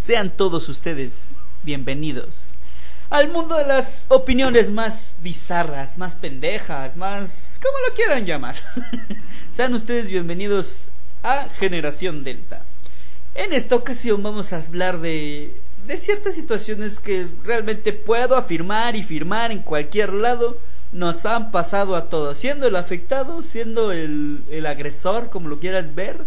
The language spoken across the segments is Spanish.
Sean todos ustedes bienvenidos al mundo de las opiniones más bizarras, más pendejas, más... como lo quieran llamar. Sean ustedes bienvenidos a Generación Delta. En esta ocasión vamos a hablar de, de ciertas situaciones que realmente puedo afirmar y firmar en cualquier lado nos han pasado a todos, siendo el afectado, siendo el, el agresor, como lo quieras ver,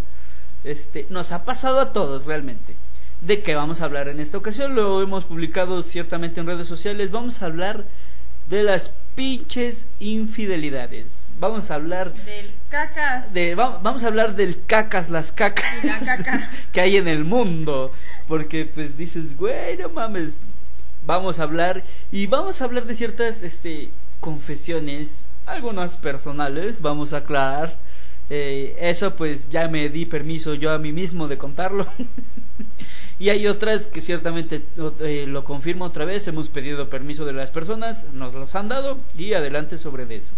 este, nos ha pasado a todos realmente de qué vamos a hablar en esta ocasión. Lo hemos publicado ciertamente en redes sociales. Vamos a hablar de las pinches infidelidades. Vamos a hablar del cacas. De, vamos a hablar del cacas, las cacas que hay en el mundo. Porque pues dices, güey, no mames. Vamos a hablar y vamos a hablar de ciertas este, confesiones, algunas personales, vamos a aclarar. Eh, eso pues ya me di permiso yo a mí mismo de contarlo. Y hay otras que ciertamente eh, lo confirmo otra vez, hemos pedido permiso de las personas, nos los han dado y adelante sobre eso.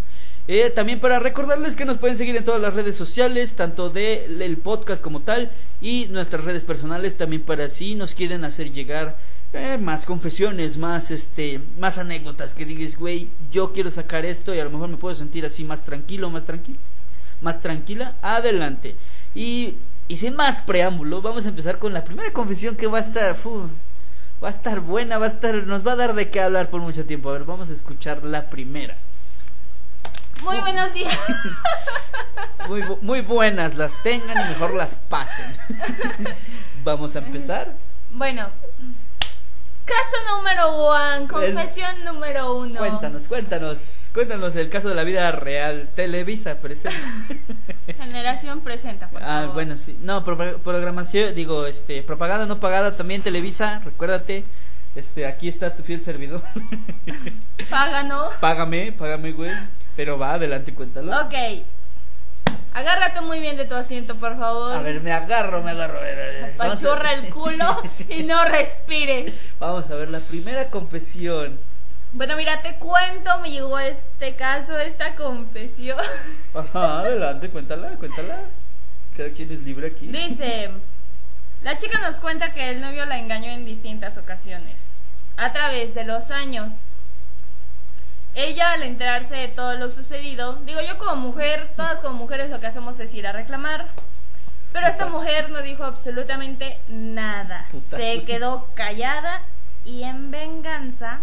Eh, también para recordarles que nos pueden seguir en todas las redes sociales, tanto del el podcast como tal, y nuestras redes personales también para si nos quieren hacer llegar eh, más confesiones, más este, más anécdotas que digas, güey, yo quiero sacar esto y a lo mejor me puedo sentir así más tranquilo, más tranquilo, más tranquila, adelante. Y y sin más preámbulo, vamos a empezar con la primera confesión que va a estar, va a estar buena, va a estar, nos va a dar de qué hablar por mucho tiempo. A ver, vamos a escuchar la primera. Muy buenos días. Muy, muy buenas las tengan y mejor las pasen. vamos a empezar. Bueno, caso número uno, confesión número uno. Cuéntanos, cuéntanos. Cuéntanos el caso de la vida real. Televisa presenta. Generación presenta, por Ah, bueno, sí. No, programación, digo, este, propaganda no pagada también Televisa, recuérdate. Este, aquí está tu fiel servidor. Páganos. Págame, págame, güey. Pero va, adelante, cuéntalo. Ok. Agárrate muy bien de tu asiento, por favor. A ver, me agarro, me agarro. Apachurra el culo y no respire. Vamos a ver la primera confesión. Bueno, mira, te cuento, me llegó este caso, esta confesión. Ajá, adelante, cuéntala, cuéntala. Cada quien es libre aquí. Dice, la chica nos cuenta que el novio la engañó en distintas ocasiones, a través de los años. Ella, al enterarse de todo lo sucedido, digo yo como mujer, todas como mujeres lo que hacemos es ir a reclamar. Pero esta mujer no dijo absolutamente nada. Se quedó callada y en venganza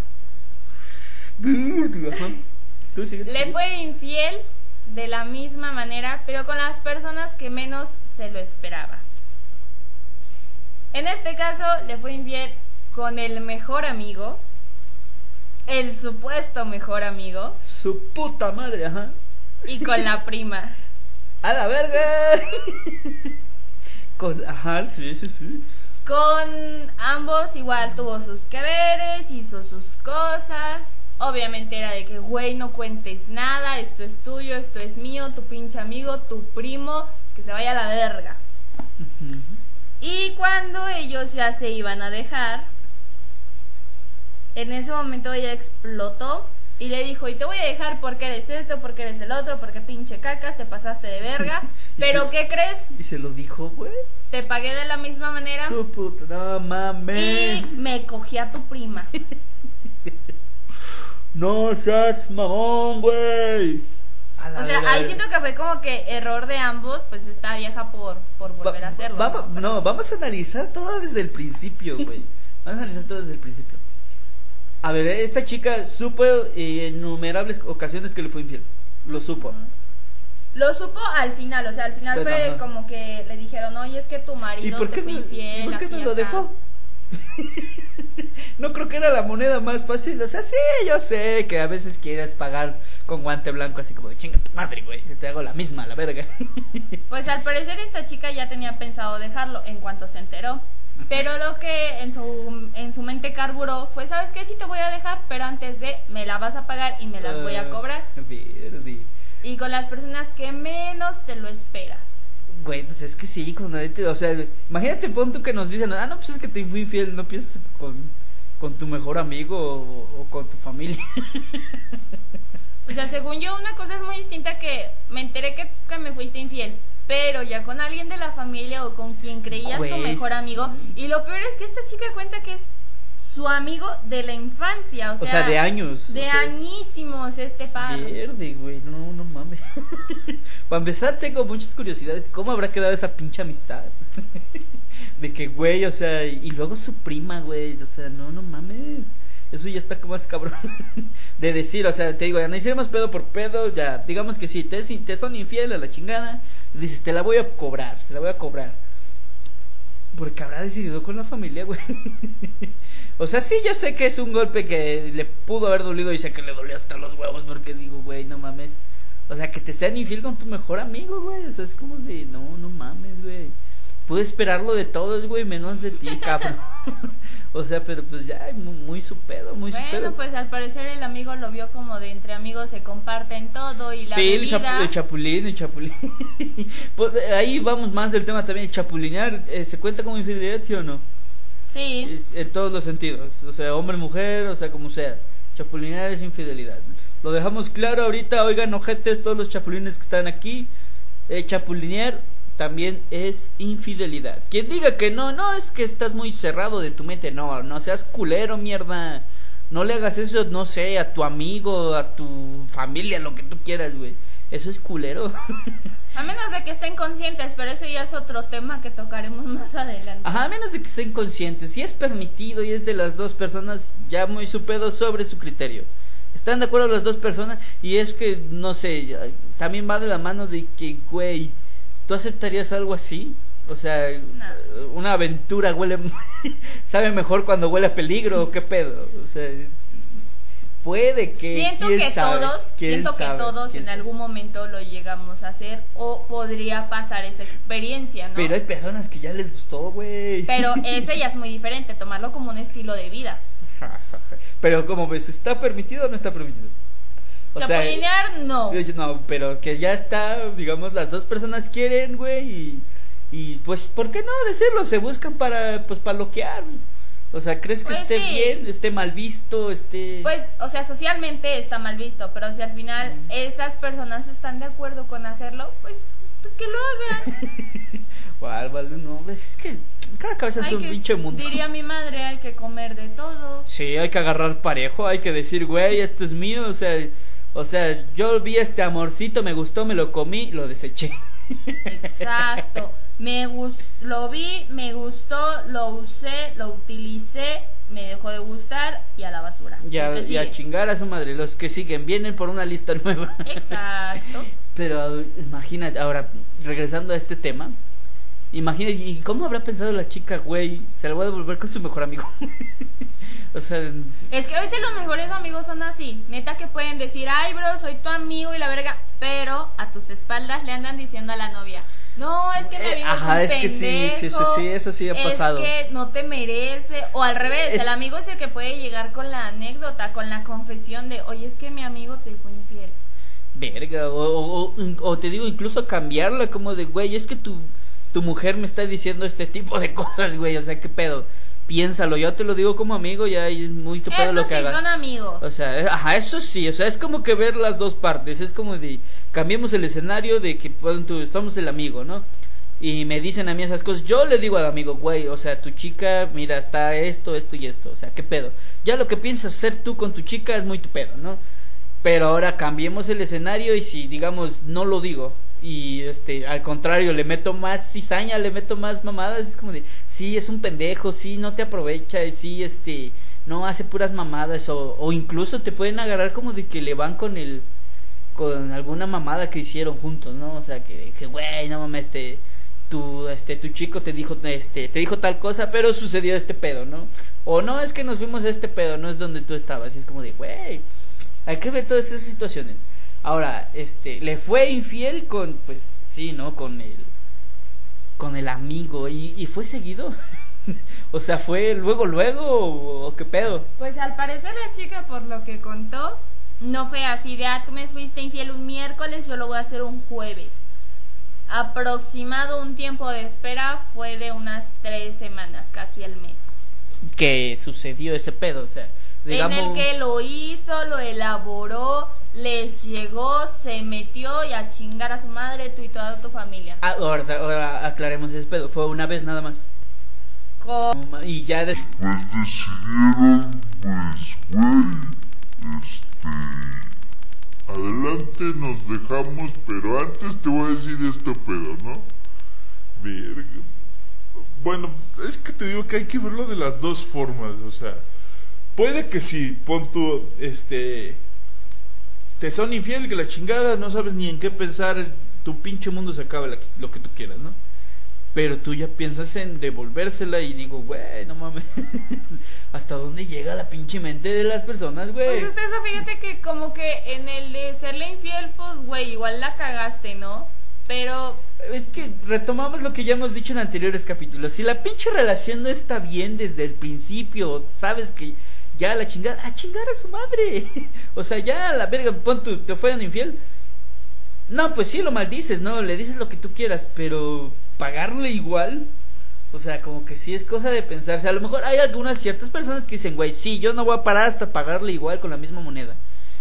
le fue infiel de la misma manera, pero con las personas que menos se lo esperaba. En este caso, le fue infiel con el mejor amigo, el supuesto mejor amigo. Su puta madre, ajá. Y con la prima. ¡A la verga! con, ajá, sí, sí, sí. Con ambos igual tuvo sus que veres, hizo sus cosas Obviamente era de que, güey, no cuentes nada, esto es tuyo, esto es mío, tu pinche amigo, tu primo, que se vaya a la verga. Y cuando ellos ya se iban a dejar, en ese momento ella explotó y le dijo, y te voy a dejar porque eres esto, porque eres el otro, porque pinche cacas, te pasaste de verga. Pero ¿qué crees? Y se lo dijo, güey. Te pagué de la misma manera. Su puta, no mames. Y me cogí a tu prima. No seas mamón, güey. O sea, ahí siento que fue como que error de ambos, pues esta vieja por, por volver a hacerlo. Vamos, ¿no? vamos a analizar todo desde el principio, güey. Vamos a analizar todo desde el principio. A ver, esta chica supo en innumerables ocasiones que le fue infiel. Lo supo. Lo supo al final, o sea, al final fue como que le dijeron, oye, es que tu marido te fue infiel. ¿Y por qué no lo dejó? no creo que era la moneda más fácil. O sea, sí, yo sé que a veces quieres pagar con guante blanco, así como de chinga tu madre, güey. Te hago la misma, la verga. Pues al parecer esta chica ya tenía pensado dejarlo en cuanto se enteró. Pero lo que en su, en su mente carburó fue, ¿sabes qué? Sí te voy a dejar, pero antes de me la vas a pagar y me las voy a ah, cobrar. Y con las personas que menos te lo esperas. Güey, pues es que sí, cuando o sea, imagínate, pon tú que nos dicen, ah, no, pues es que te fui infiel, no piensas con, con tu mejor amigo o, con tu familia. sea, según yo, una cosa es muy distinta que me enteré que, que me fuiste infiel, pero ya con alguien de la familia o con quien creías tu mejor amigo. Y lo peor es que esta chica cuenta que es su amigo de la infancia, o sea, o sea de años. De añísimos este par. Verde, güey, no, no mames. Para empezar, tengo muchas curiosidades. ¿Cómo habrá quedado esa pinche amistad? de que, güey, o sea, y luego su prima, güey, o sea, no, no mames. Eso ya está más cabrón de decir, o sea, te digo, ya no hicimos pedo por pedo, ya, digamos que sí, te, te son infieles a la chingada, dices, te la voy a cobrar, te la voy a cobrar. Porque habrá decidido con la familia, güey. o sea, sí, yo sé que es un golpe que le pudo haber dolido y sé que le dolió hasta los huevos porque digo, güey, no mames. O sea, que te sean infiel con tu mejor amigo, güey. O sea, es como de, no, no mames, güey. Pude esperarlo de todos, güey, menos de ti, cabrón. O sea, pero pues ya, muy, su pedo, muy bueno, su pedo. pues al parecer el amigo lo vio como de entre amigos se comparten todo y la sí, bebida. el, chapulín, el chapulín. pues, ahí vamos más del tema también, el chapulinear, eh, ¿se cuenta como infidelidad, sí o no? Sí. en todos los sentidos, o sea, hombre, mujer, o sea, como sea. Chapulinear es infidelidad. Lo dejamos claro ahorita, oigan, ojetes, todos los chapulines que están aquí. Eh, chapulinear también es infidelidad. Quien diga que no, no, es que estás muy cerrado de tu mente. No, no seas culero, mierda. No le hagas eso, no sé, a tu amigo, a tu familia, lo que tú quieras, güey. Eso es culero. A menos de que estén conscientes, pero ese ya es otro tema que tocaremos más adelante. Ajá, a menos de que estén conscientes. Si es permitido y es de las dos personas, ya muy su pedo sobre su criterio. Están de acuerdo las dos personas y es que, no sé, también va de la mano de que, güey, ¿Tú aceptarías algo así? O sea, una aventura huele sabe mejor cuando huele a peligro o qué pedo. O sea, puede que siento que todos, siento que todos en algún momento lo llegamos a hacer o podría pasar esa experiencia, ¿no? Pero hay personas que ya les gustó, güey. Pero ese ya es muy diferente, tomarlo como un estilo de vida. Pero como ves, ¿está permitido o no está permitido? Chapulinear, no. No, pero que ya está, digamos, las dos personas quieren, güey, y, y pues, ¿por qué no decirlo? Se buscan para, pues, para loquear. O sea, ¿crees que pues esté bien, esté mal visto, esté...? Pues, o sea, socialmente está mal visto, pero si al final esas personas están de acuerdo con hacerlo, pues, pues que lo hagan. vale, no, es que cada cabeza es un pinche mundo. Diría mi madre, hay que comer de todo. Sí, hay que agarrar parejo, hay que decir, güey, esto es mío, o sea o sea, yo vi este amorcito, me gustó, me lo comí, lo deseché. Exacto. Me lo vi, me gustó, lo usé, lo utilicé, me dejó de gustar y a la basura. Ya, a chingar a su madre. Los que siguen vienen por una lista nueva. Exacto. Pero imagínate, ahora, regresando a este tema, imagínate, ¿y cómo habrá pensado la chica, güey? Se la voy a devolver con su mejor amigo. O sea, es que a veces los mejores amigos son así, neta que pueden decir, ay bro, soy tu amigo y la verga, pero a tus espaldas le andan diciendo a la novia, no, es que mi amigo Ajá, es, un que sí, sí, sí, sí, eso sí ha pasado. Es que no te merece, o al revés, el amigo es el que puede llegar con la anécdota, con la confesión de, oye, es que mi amigo te fue infiel. Verga, o, o, te digo, incluso cambiarla como de, güey, es que tu, tu mujer me está diciendo este tipo de cosas, güey, o sea, qué pedo piénsalo, yo te lo digo como amigo, ya es muy tu lo que sí son amigos. O sea, eh, ajá, eso sí, o sea, es como que ver las dos partes, es como de, cambiemos el escenario de que tú, somos el amigo, ¿no? Y me dicen a mí esas cosas, yo le digo al amigo, güey, o sea, tu chica, mira, está esto, esto y esto, o sea, ¿qué pedo? Ya lo que piensas hacer tú con tu chica es muy tu pedo, ¿no? Pero ahora cambiemos el escenario y si, digamos, no lo digo, y este al contrario le meto más cizaña le meto más mamadas es como de sí es un pendejo sí no te aprovecha sí este no hace puras mamadas o, o incluso te pueden agarrar como de que le van con el con alguna mamada que hicieron juntos no o sea que que güey no mames este tu este tu chico te dijo este te dijo tal cosa pero sucedió este pedo no o no es que nos fuimos a este pedo no es donde tú estabas y es como de güey hay que ver todas esas situaciones Ahora, este, le fue infiel con, pues sí, ¿no? Con el, con el amigo y, y fue seguido. o sea, fue luego, luego o, qué pedo. Pues al parecer la chica, por lo que contó, no fue así de, ah, tú me fuiste infiel un miércoles, yo lo voy a hacer un jueves. Aproximado un tiempo de espera fue de unas tres semanas, casi el mes. Que sucedió ese pedo, o sea, digamos... En el que lo hizo, lo elaboró, les llegó, se metió y a chingar a su madre, tú y toda tu familia. Ah, ahora, ahora aclaremos ese pedo. Fue una vez nada más. Y ya después decidieron, pues, güey, este... Adelante nos dejamos, pero antes te voy a decir este pedo, ¿no? Verga. Bueno, es que te digo que hay que verlo de las dos formas, o sea, puede que si pon tu, este, te son infiel, que la chingada, no sabes ni en qué pensar, tu pinche mundo se acaba lo que tú quieras, ¿no? Pero tú ya piensas en devolvérsela y digo, güey, no mames. ¿Hasta dónde llega la pinche mente de las personas, güey? Pues usted eso, fíjate que como que en el de serle infiel, pues, güey, igual la cagaste, ¿no? Pero... Es que retomamos lo que ya hemos dicho en anteriores capítulos. Si la pinche relación no está bien desde el principio, sabes que ya la chingada, a chingar a su madre. o sea, ya la verga, pon tu, te fueron infiel. No, pues sí, lo maldices, ¿no? Le dices lo que tú quieras, pero pagarle igual. O sea, como que sí es cosa de pensarse. A lo mejor hay algunas ciertas personas que dicen, güey, sí, yo no voy a parar hasta pagarle igual con la misma moneda.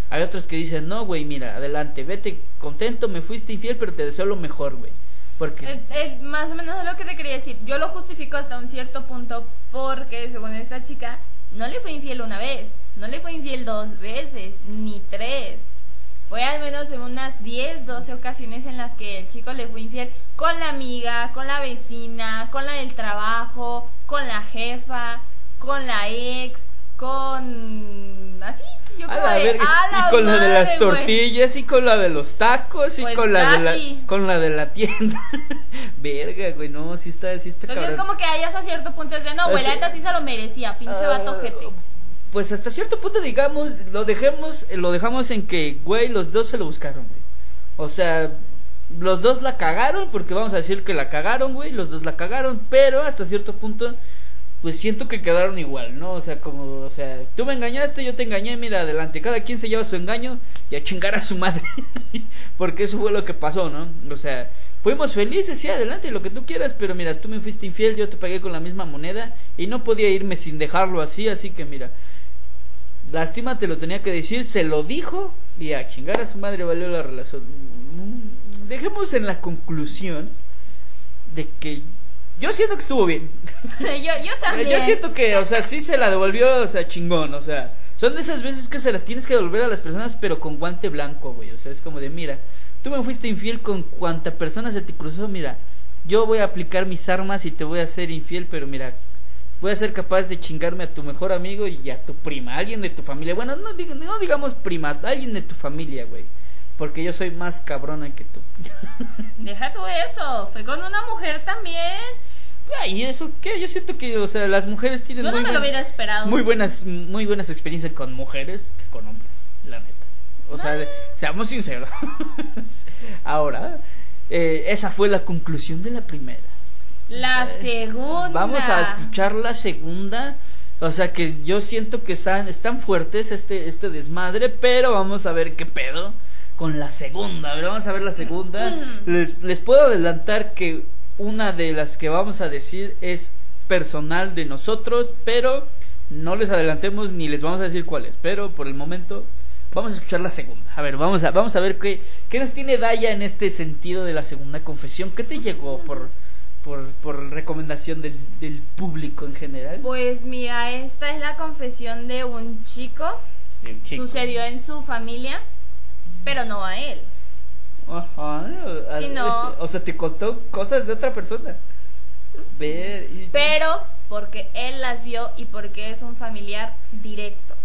Hay otros que dicen, no, güey, mira, adelante, vete contento, me fuiste infiel, pero te deseo lo mejor, güey. Porque... Más o menos lo que te quería decir. Yo lo justifico hasta un cierto punto porque, según esta chica, no le fue infiel una vez, no le fue infiel dos veces, ni tres. Fue al menos en unas 10, 12 ocasiones en las que el chico le fue infiel con la amiga, con la vecina, con la del trabajo, con la jefa, con la ex, con... así. Yo a la verga. y con la de las tortillas y con la de los tacos y pues con la de la con la de la tienda. verga, güey, no, sí está, sí está Entonces es como que hay hasta cierto punto es de no, güey, la neta sí se lo merecía, pinche uh, vato jete pues hasta cierto punto, digamos, lo dejemos, lo dejamos en que, güey, los dos se lo buscaron, güey. O sea, los dos la cagaron, porque vamos a decir que la cagaron, güey, los dos la cagaron, pero hasta cierto punto, pues siento que quedaron igual, ¿no? O sea, como, o sea, tú me engañaste, yo te engañé, mira, adelante, cada quien se lleva su engaño y a chingar a su madre, porque eso fue lo que pasó, ¿no? O sea, fuimos felices, sí, adelante, lo que tú quieras, pero mira, tú me fuiste infiel, yo te pagué con la misma moneda y no podía irme sin dejarlo así, así que mira, Lástima, te lo tenía que decir, se lo dijo y a chingar a su madre valió la relación. Dejemos en la conclusión de que yo siento que estuvo bien. yo, yo también. Yo siento que, o sea, sí se la devolvió, o sea, chingón, o sea, son de esas veces que se las tienes que devolver a las personas, pero con guante blanco, güey. O sea, es como de, mira, tú me fuiste infiel con cuanta persona se te cruzó, mira, yo voy a aplicar mis armas y te voy a ser infiel, pero mira, voy a ser capaz de chingarme a tu mejor amigo y a tu prima, alguien de tu familia. Bueno, no, no digamos prima, alguien de tu familia, güey. Porque yo soy más cabrona que tú. Deja tú eso, fue con una mujer también. ¿y eso qué? Yo siento que, o sea, las mujeres tienen Yo no me lo hubiera esperado. Muy buenas, muy buenas experiencias con mujeres que con hombres, la neta. O sea, seamos sinceros. Ahora, eh, esa fue la conclusión de la primera. La segunda. Vamos a escuchar la segunda. O sea que yo siento que están, están fuertes este, este desmadre, pero vamos a ver qué pedo con la segunda. A ver, vamos a ver la segunda. Mm. Les, les puedo adelantar que una de las que vamos a decir es personal de nosotros, pero no les adelantemos ni les vamos a decir cuál es. Pero por el momento vamos a escuchar la segunda. A ver, vamos a, vamos a ver qué, qué nos tiene Daya en este sentido de la segunda confesión. ¿Qué te llegó por por, por recomendación del, del, público en general? Pues mira, esta es la confesión de un chico. Sucedió en su familia, pero no a él. Ajá. Sino, o sea, te contó cosas de otra persona. Ver, Pero porque él las vio y porque es un familiar directo.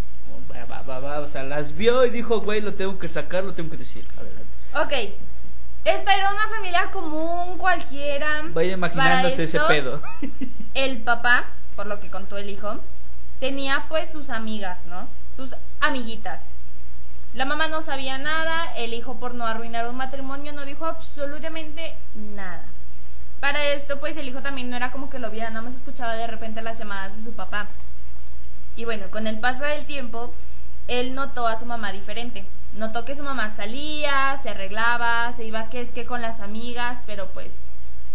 Va, va, va, o sea, las vio y dijo, güey, lo tengo que sacar, lo tengo que decir. Adelante. Ok, esta era una familia común cualquiera. Vaya imaginándose ese pedo. El papá, por lo que contó el hijo, tenía pues sus amigas, ¿no? Sus amiguitas. La mamá no sabía nada, el hijo por no arruinar un matrimonio no dijo absolutamente nada. Para esto pues el hijo también no era como que lo viera, nada más escuchaba de repente las llamadas de su papá. Y bueno, con el paso del tiempo, él notó a su mamá diferente notó que su mamá salía, se arreglaba, se iba que es que con las amigas, pero pues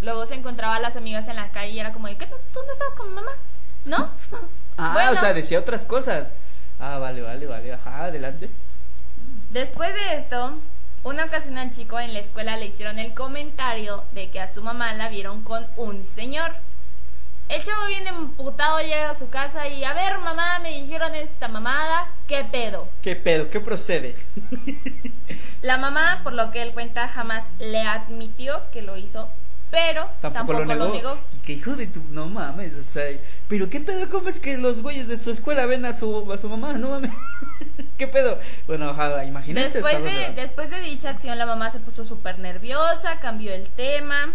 luego se encontraba a las amigas en la calle y era como de, ¿qué? ¿Tú, no estabas con mamá? ¿No? ah, o sea, decía otras cosas. Ah, vale, vale, vale, ajá, adelante. Después de esto, una ocasión al chico en la escuela le hicieron el comentario de que a su mamá la vieron con un señor. El chavo viene emputado llega a su casa y a ver mamá me dijeron esta mamada, ¿qué pedo? ¿Qué pedo? ¿Qué procede? La mamá, por lo que él cuenta, jamás le admitió que lo hizo, pero tampoco, lo, negó. Y que hijo de tu, no mames, o sea, pero qué pedo, ¿cómo es que los güeyes de su escuela ven a su, a su mamá? No mames. ¿Qué pedo? Bueno, ojalá, imagínense. Después de, después de dicha acción, la mamá se puso súper nerviosa, cambió el tema.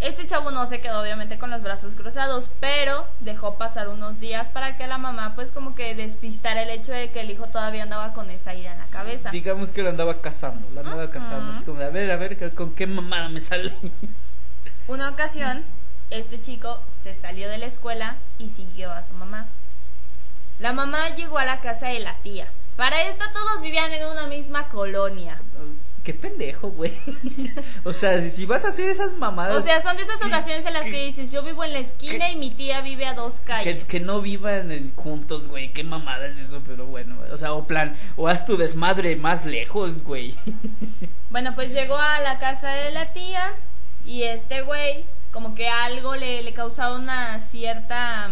Este chavo no se quedó obviamente con los brazos cruzados, pero dejó pasar unos días para que la mamá pues como que despistara el hecho de que el hijo todavía andaba con esa idea en la cabeza. Digamos que lo andaba casando, la andaba casando, así como de, a ver, a ver, ¿con qué mamada me sales? Una ocasión, este chico se salió de la escuela y siguió a su mamá. La mamá llegó a la casa de la tía. Para esto todos vivían en una misma colonia qué pendejo, güey. o sea, si vas a hacer esas mamadas. O sea, son de esas ocasiones en las que, dices, yo vivo en la esquina y mi tía vive a dos calles. Que, no vivan juntos, güey. Qué mamada es eso, pero bueno. O sea, o plan, o haz tu desmadre más lejos, güey. bueno, pues llegó a la casa de la tía y este güey, como que algo le, le causaba una cierta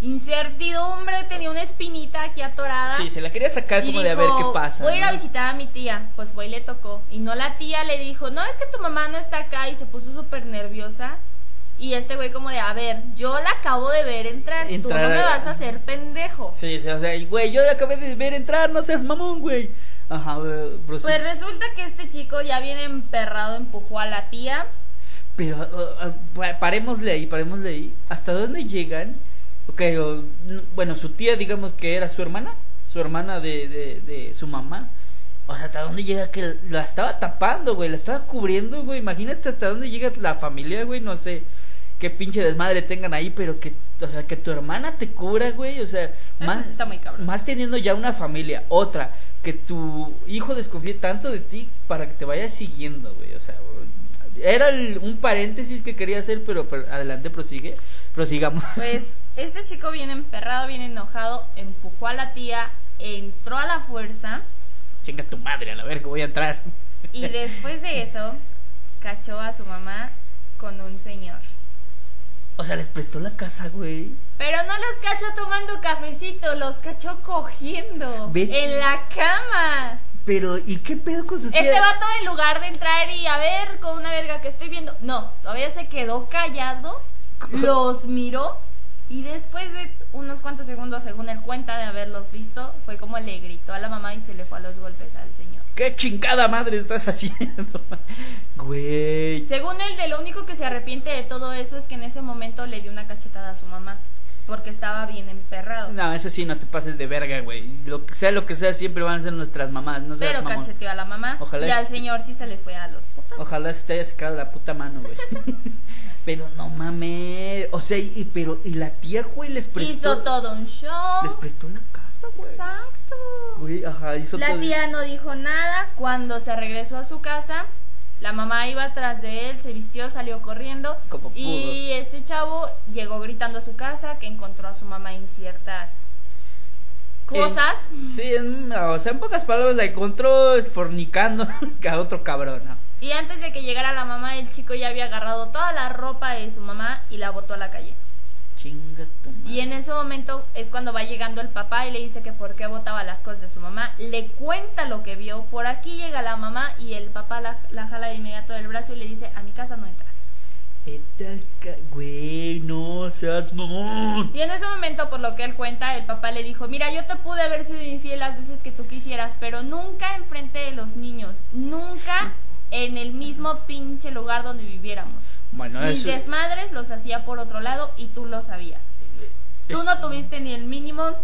incertidumbre, tenía una espinita aquí atorada. Sí, se la quería sacar como de a ver qué pasa. Voy a ir a visitar a mi tía. Pues fue y le tocó. Y no la tía le dijo, no, es que tu mamá no está acá y se puso súper nerviosa. Y este güey como de, a ver, yo la acabo de ver entrar, tú no me vas a hacer pendejo. Sí, sí, o sea, güey, yo la acabé de ver entrar, no seas mamón, güey. Ajá, pues resulta que este chico ya viene emperrado, empujó a la tía. Pero, uh, uh, parémosle ahí, parémosle ahí. ¿Hasta dónde llegan Ok, bueno, su tía, digamos que era su hermana, su hermana de, de, de su mamá. O sea, ¿hasta dónde llega que la estaba tapando, güey? La estaba cubriendo, güey. Imagínate hasta dónde llega la familia, güey. No sé qué pinche desmadre tengan ahí, pero que, o sea, que tu hermana te cubra, güey. O sea, más, está muy más teniendo ya una familia. Otra, que tu hijo desconfíe tanto de ti para que te vaya siguiendo, güey. O sea, era un paréntesis que quería hacer, pero, adelante prosigue, prosigamos. Pues este chico viene emperrado, viene enojado, empujó a la tía, entró a la fuerza. Chinga tu madre, a la ver que voy a entrar. Y después de eso, cachó a su mamá con un señor. O sea, les prestó la casa, güey. Pero no los cachó tomando cafecito, los cachó cogiendo. En la cama. Pero, ¿y qué pedo con su tía? Este vato, en lugar de entrar y a ver con una verga que estoy viendo, no, todavía se quedó callado, los miró y después de unos cuantos segundos, según él cuenta de haberlos visto, fue como le gritó a la mamá y se le fue a los golpes al señor. ¿Qué chingada madre estás haciendo? Güey. Según él, de lo único que se arrepiente de todo eso es que en ese momento le dio una cachetada a su mamá porque estaba bien emperrado. No, eso sí, no te pases de verga, güey. Lo que sea lo que sea, siempre van a ser nuestras mamás, no Pero cacheteó a la mamá Ojalá y al señor sí se le fue a los putas. Ojalá se te haya sacado la puta mano, güey. pero no mames, o sea, y, pero y la tía, güey, les prestó Hizo todo un show. Les prestó la casa, güey. Exacto. Güey, ajá, hizo La tía no dijo nada cuando se regresó a su casa la mamá iba atrás de él, se vistió, salió corriendo. y este chavo llegó gritando a su casa que encontró a su mamá en ciertas cosas. sí, o sea, en pocas palabras la encontró fornicando a otro cabrón. Y antes de que llegara la mamá, el chico ya había agarrado toda la ropa de su mamá y la botó a la calle. Y en ese momento es cuando va llegando el papá y le dice que por qué botaba las cosas de su mamá. Le cuenta lo que vio. Por aquí llega la mamá y el papá la, jala de inmediato del brazo y le dice, a mi casa no entras. Güey, no seas mamón. Y en ese momento, por lo que él cuenta, el papá le dijo, mira, yo te pude haber sido infiel las veces que tú quisieras, pero nunca enfrente de los niños, nunca en el mismo pinche lugar donde viviéramos. Mis desmadres los hacía por otro lado y tú lo sabías. Tú no tuviste ni el mínimo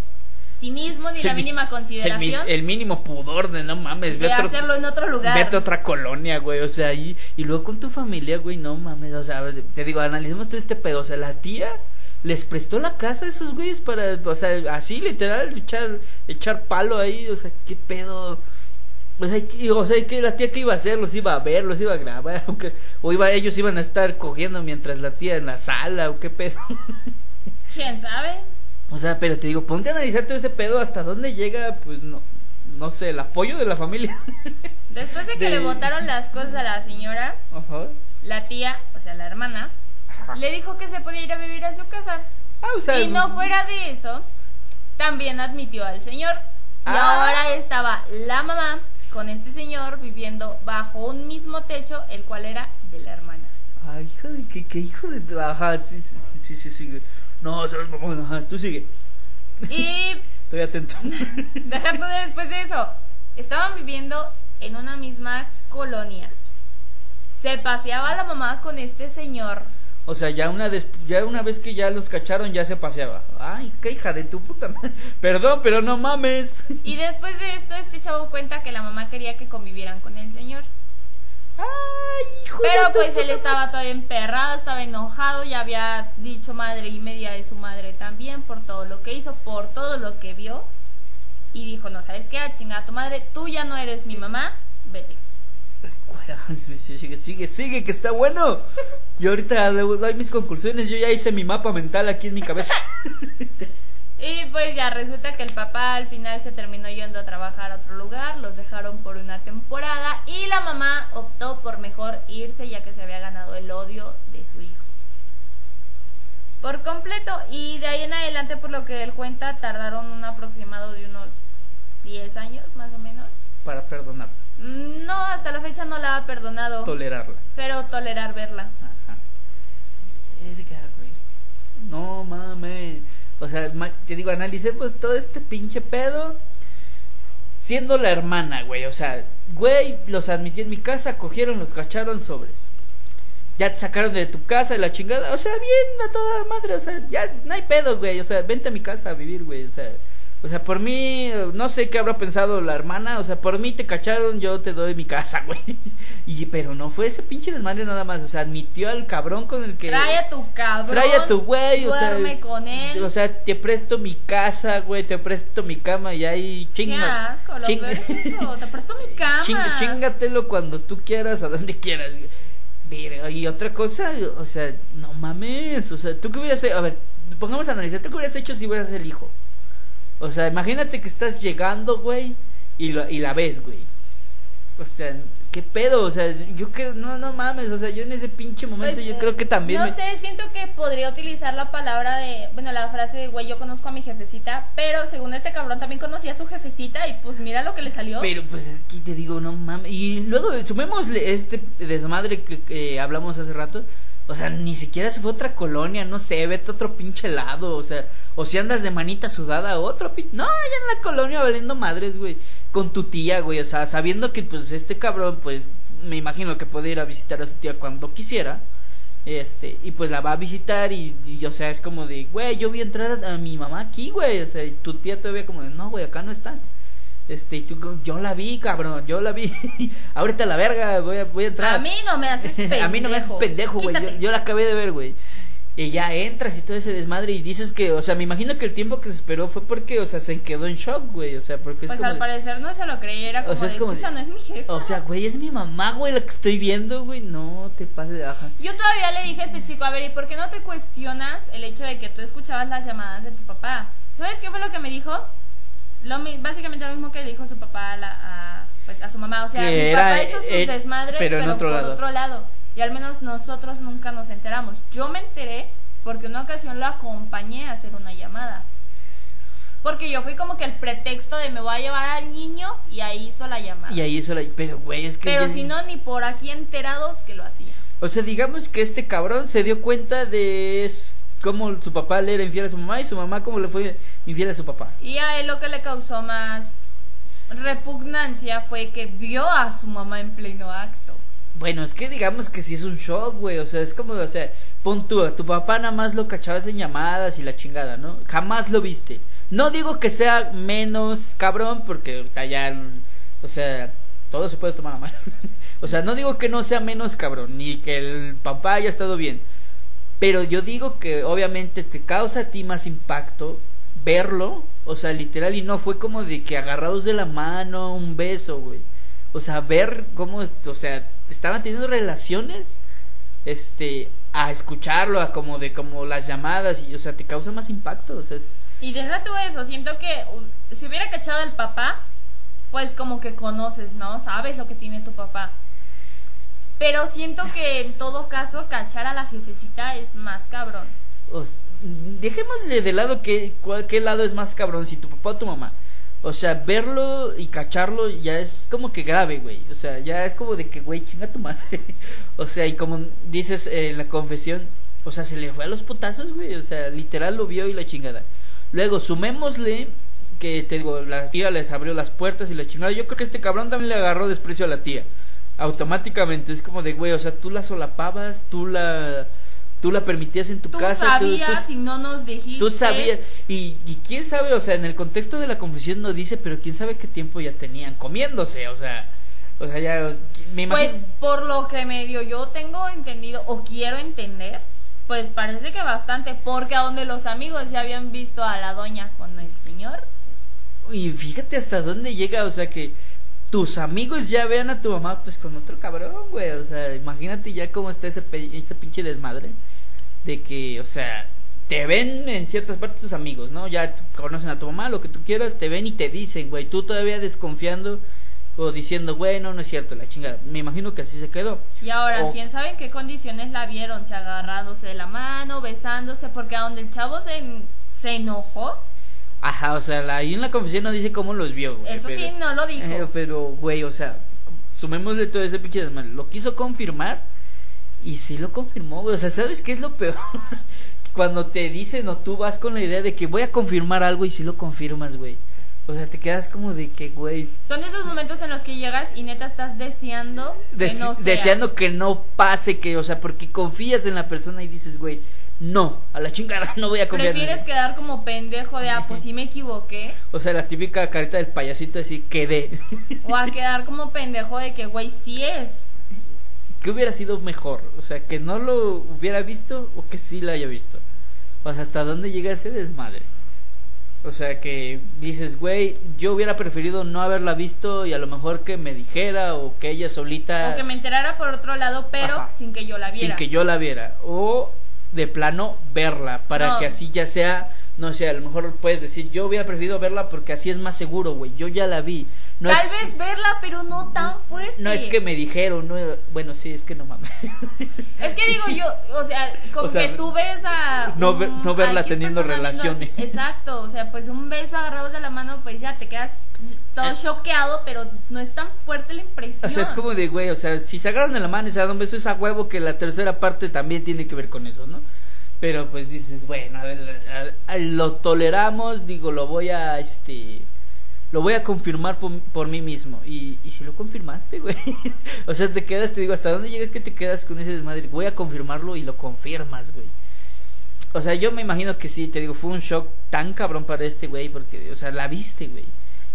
cinismo ni la mínima consideración. El, mínimo pudor de no mames. De hacerlo en otro lugar. Vete a otra colonia, güey. O sea, y, y luego con tu familia, güey, no mames. O sea, te digo, analicemos todo este pedo. O sea, la tía les prestó la casa a esos güeyes para, o sea, así literal, echar, echar palo ahí. O sea, qué pedo. O sea, o sea, que la tía que iba a hacer, los iba a ver, los iba a grabar, o, o iba, ellos iban a estar cogiendo mientras la tía en la sala, o qué pedo. ¿Quién sabe? O sea, pero te digo, ponte a analizar todo ese pedo hasta dónde llega, pues no, no sé, el apoyo de la familia. Después de que le botaron las cosas a la señora, la tía, o sea, la hermana, le dijo que se podía ir a vivir a su casa. Ah, y no fuera de eso, también admitió al señor. Y ah. ahora estaba la mamá con este señor viviendo bajo un mismo techo, el cual era de la hermana. Ay, hijo de qué, qué hijo de. Ajá, sí, sí, sí, sí, sigue. No, ajá, tú sigue. Y. Estoy atento. Después de eso. Estaban viviendo en una misma colonia. Se paseaba la mamá con este señor o sea, ya una, ya una vez que ya los cacharon, ya se paseaba. Ay, qué hija de tu puta madre. Perdón, pero no mames. Y después de esto, este chavo cuenta que la mamá quería que convivieran con el señor. Ay, hijo Pero pues él estaba todavía emperrado, estaba enojado, ya había dicho madre y media de su madre también por todo lo que hizo, por todo lo que vio. Y dijo, no, ¿sabes qué? A chingar a tu madre, tú ya no eres mi mamá, vete. Sigue, sigue, sigue, que está bueno. Yo ahorita doy mis conclusiones, yo ya hice mi mapa mental aquí en mi cabeza. y pues ya resulta que el papá al final se terminó yendo a trabajar a otro lugar, los dejaron por una temporada y la mamá optó por mejor irse ya que se había ganado el odio de su hijo. Por completo, y de ahí en adelante, por lo que él cuenta, tardaron un aproximado de unos 10 años más o menos. Para perdonar. No, hasta la fecha no la ha perdonado. Tolerarla. Pero tolerar verla. Ajá. No mames. O sea, te digo, analicemos todo este pinche pedo. Siendo la hermana, güey. O sea, güey, los admití en mi casa, cogieron, los cacharon sobres. Ya te sacaron de tu casa de la chingada. O sea, bien a toda madre. O sea, ya no hay pedo, güey. O sea, vente a mi casa a vivir, güey. O sea, o sea, por mí, no sé qué habrá pensado la hermana. O sea, por mí te cacharon, yo te doy mi casa, güey. Y, pero no fue ese pinche desmadre nada más. O sea, admitió al cabrón con el que. Trae a tu cabrón. Trae a tu güey, o sea. Duerme con él. O sea, te presto mi casa, güey. Te presto mi cama y ahí chinga. Qué asco, lo eso. Te presto mi cama. chingatelo cuando tú quieras, a donde quieras. Y otra cosa, o sea, no mames. O sea, tú qué hubieras hecho. A ver, pongamos a analizar. ¿Tú qué hubieras hecho si hubieras el hijo? O sea, imagínate que estás llegando, güey, y, y la ves, güey. O sea, ¿qué pedo? O sea, yo que no, no mames, o sea, yo en ese pinche momento pues, yo creo que también... No sé, siento que podría utilizar la palabra de, bueno, la frase de, güey, yo conozco a mi jefecita, pero según este cabrón también conocía a su jefecita y pues mira lo que le salió. Pero pues es que te digo, no mames. Y luego, sumémosle este desmadre que, que hablamos hace rato, o sea, ni siquiera se fue a otra colonia, no sé, vete a otro pinche lado, o sea, o si andas de manita sudada, otro pinche... No, allá en la colonia valiendo madres, güey, con tu tía, güey, o sea, sabiendo que pues este cabrón, pues, me imagino que puede ir a visitar a su tía cuando quisiera, este, y pues la va a visitar y, o sea, es como de, güey, yo a entrar a, a mi mamá aquí, güey, o sea, y tu tía todavía como de, no, güey, acá no está. Este, yo la vi, cabrón, yo la vi. Ahorita la verga, voy a, voy a entrar. A mí no me haces pendejo. a mí no me haces pendejo, güey. Yo, la acabé de ver, güey. Y ya entras y todo ese desmadre y dices que, o sea, me imagino que el tiempo que se esperó fue porque, o sea, se quedó en shock, güey, o sea, porque Pues al parecer no se lo creía, como, o sea, es como esa no es mi jefa. O sea, güey, es mi mamá, güey, la que estoy viendo, güey, no te pases de baja. Yo todavía le dije a este chico, a ver, ¿y por qué no te cuestionas el hecho de que tú escuchabas las llamadas de tu papá? ¿Sabes qué fue lo que me dijo? Lo, básicamente lo mismo que le dijo su papá a, la, a, pues, a su mamá. O sea, mi papá hizo sus desmadres, pero, otro por lado. otro lado. Y al menos nosotros nunca nos enteramos. Yo me enteré porque una ocasión lo acompañé a hacer una llamada. Porque yo fui como que el pretexto de me voy a llevar al niño y ahí hizo la llamada. Y ahí hizo la... Pero, güey, es que... Pero si no, ni por aquí enterados que lo hacía. O sea, digamos que este cabrón se dio cuenta de cómo su papá le era infiel a su mamá y su mamá cómo le fue infiel a su papá. Y a él lo que le causó más repugnancia fue que vio a su mamá en pleno acto. Bueno, es que digamos que sí es un shock, güey. O sea, es como, o sea, pon tú, tu papá nada más lo cachabas en llamadas y la chingada, ¿no? Jamás lo viste. No digo que sea menos cabrón, porque ahorita ya, o sea, todo se puede tomar a mal. o sea, no digo que no sea menos cabrón, ni que el papá haya estado bien. Pero yo digo que obviamente te causa a ti más impacto verlo, o sea, literal, y no fue como de que agarrados de la mano, un beso, güey. O sea, ver cómo, o sea, estaban teniendo relaciones, este, a escucharlo, a como de como las llamadas, y, o sea, te causa más impacto, o sea. Y deja tú eso, siento que si hubiera cachado el papá, pues como que conoces, ¿no? Sabes lo que tiene tu papá. Pero siento que en todo caso cachar a la jefecita es más cabrón. dejémosle de lado que, qué lado es más cabrón, si tu papá o tu mamá. O sea, verlo y cacharlo ya es como que grave, güey. O sea, ya es como de que, güey, chinga tu madre. o sea, y como dices en la confesión, o sea, se le fue a los putazos, güey. O sea, literal lo vio y la chingada. Luego, sumémosle que, te digo, la tía les abrió las puertas y la chingada. Yo creo que este cabrón también le agarró desprecio a la tía. Automáticamente, es como de, güey, o sea, tú la solapabas, tú la tú la permitías en tu casa. Sabías tú y no nos dijiste. Tú sabías. Y, y, quién sabe, o sea, en el contexto de la confesión no dice, pero quién sabe qué tiempo ya tenían comiéndose, o sea. O sea, ya me imagino. Pues por lo que medio yo tengo entendido o quiero entender, pues parece que bastante, porque a donde los amigos ya habían visto a la doña con el señor. Y fíjate hasta dónde llega, o sea que tus amigos ya vean a tu mamá pues con otro cabrón, güey. O sea, imagínate ya cómo está ese, ese pinche desmadre. De que, o sea, te ven en ciertas partes tus amigos, ¿no? Ya conocen a tu mamá, lo que tú quieras, te ven y te dicen, güey. Tú todavía desconfiando o diciendo, bueno, no es cierto, la chingada. Me imagino que así se quedó. Y ahora, ¿quién sabe en qué condiciones la vieron? Se agarrándose de la mano, besándose, porque a donde el chavo se, se enojó. Ajá, o sea, ahí en la confesión no dice cómo los vio, güey. Eso sí, no lo dijo. Eh, pero, güey, o sea, sumemos de todo ese pinche desmadre. Lo quiso confirmar y sí lo confirmó, güey. O sea, ¿sabes qué es lo peor? Cuando te dicen o tú vas con la idea de que voy a confirmar algo y sí lo confirmas, güey. O sea, te quedas como de que, güey. Son esos momentos en los que llegas y neta estás deseando que no sea. Deseando que no pase, que, o sea, porque confías en la persona y dices, güey, no, a la chingada, no voy a confiar. ¿Prefieres quedar como pendejo de, ah, pues sí me equivoqué? O sea, la típica carita del payasito así, quedé. O a quedar como pendejo de que, güey, sí es. ¿Qué hubiera sido mejor? O sea, que no lo hubiera visto o que sí lo haya visto. O sea, ¿hasta dónde llega ese desmadre? O sea, que dices, güey, yo hubiera preferido no haberla visto y a lo mejor que me dijera o que ella solita... O que me enterara por otro lado, pero sin que yo la viera. Sin que yo la viera. O de plano verla, para que así ya sea no sé, a lo mejor puedes decir, yo hubiera preferido verla porque así es más seguro, güey, yo ya la vi. Tal vez verla, pero no tan fuerte. No es que me dijeron, no, bueno, sí, es que no mames. Es que digo yo, o sea, como que tú ves a... No, no verla teniendo relaciones. exacto, o sea, pues un beso agarrados de la mano, pues ya te quedas todo eh. choqueado, pero no es tan fuerte la impresión. O sea, es como de, güey, o sea, si se agarran de la mano y se dan un beso, es a huevo que la tercera parte también tiene que ver con eso, ¿no? Pero pues dices, bueno, lo toleramos, digo, lo voy a, este, lo voy a confirmar por, mí mismo. Y, y si lo confirmaste, güey. o sea, te quedas, te digo, ¿hasta dónde llegas que te quedas con ese desmadre? Voy a confirmarlo y lo confirmas, güey. O sea, yo me imagino que sí, te digo, fue un shock tan cabrón para este güey, porque, o sea, la viste, güey.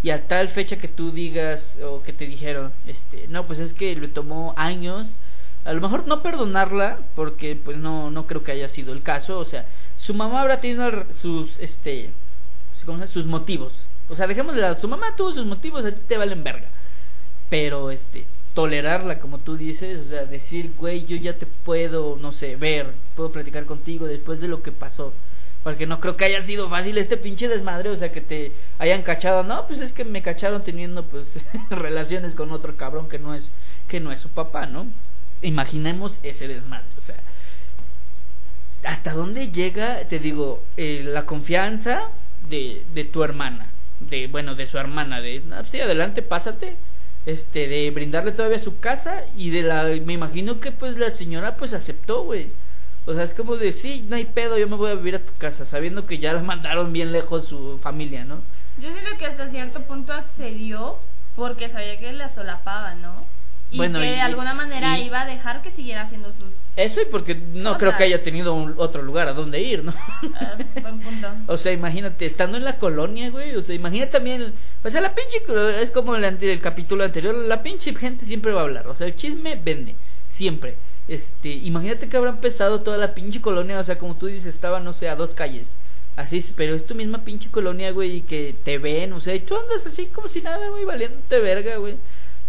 Y a tal fecha que tú digas, o que te dijeron, este, no, pues es que le tomó años a lo mejor no perdonarla porque pues no no creo que haya sido el caso o sea su mamá habrá tenido sus este sus motivos o sea dejémosle lado su mamá tuvo sus motivos a ti te valen verga pero este tolerarla como tú dices o sea decir güey yo ya te puedo no sé ver puedo platicar contigo después de lo que pasó porque no creo que haya sido fácil este pinche desmadre, o sea, que te hayan cachado. No, pues es que me cacharon teniendo pues relaciones con otro cabrón que no es que no es su papá, ¿no? imaginemos ese desmadre, o sea, hasta dónde llega, te digo, eh, la confianza de, de tu hermana, de, bueno, de su hermana, de, no, sí, adelante, pásate, este, de brindarle todavía su casa y de la, me imagino que pues la señora pues aceptó, güey. O sea, es como de, sí, no hay pedo, yo me voy a vivir a tu casa, sabiendo que ya la mandaron bien lejos su familia, ¿no? Yo siento que hasta cierto punto accedió porque sabía que la solapaba, ¿no? Y que de alguna manera iba a dejar que siguiera haciendo sus eso y porque no creo que haya tenido un, otro lugar a donde ir, ¿no? Ah, buen punto. o sea, imagínate, estando en la colonia, güey, o sea, imagínate también, o sea, la pinche, es como el, el capítulo anterior, la pinche gente siempre va a hablar, o sea, el chisme vende, siempre. Este, imagínate que habrá empezado toda la pinche colonia, o sea, como tú dices, estaba, no sé, a dos calles. Así, pero es tu misma pinche colonia, güey, y que te ven, o sea, y tú andas así como si nada, güey, valiéndote verga, güey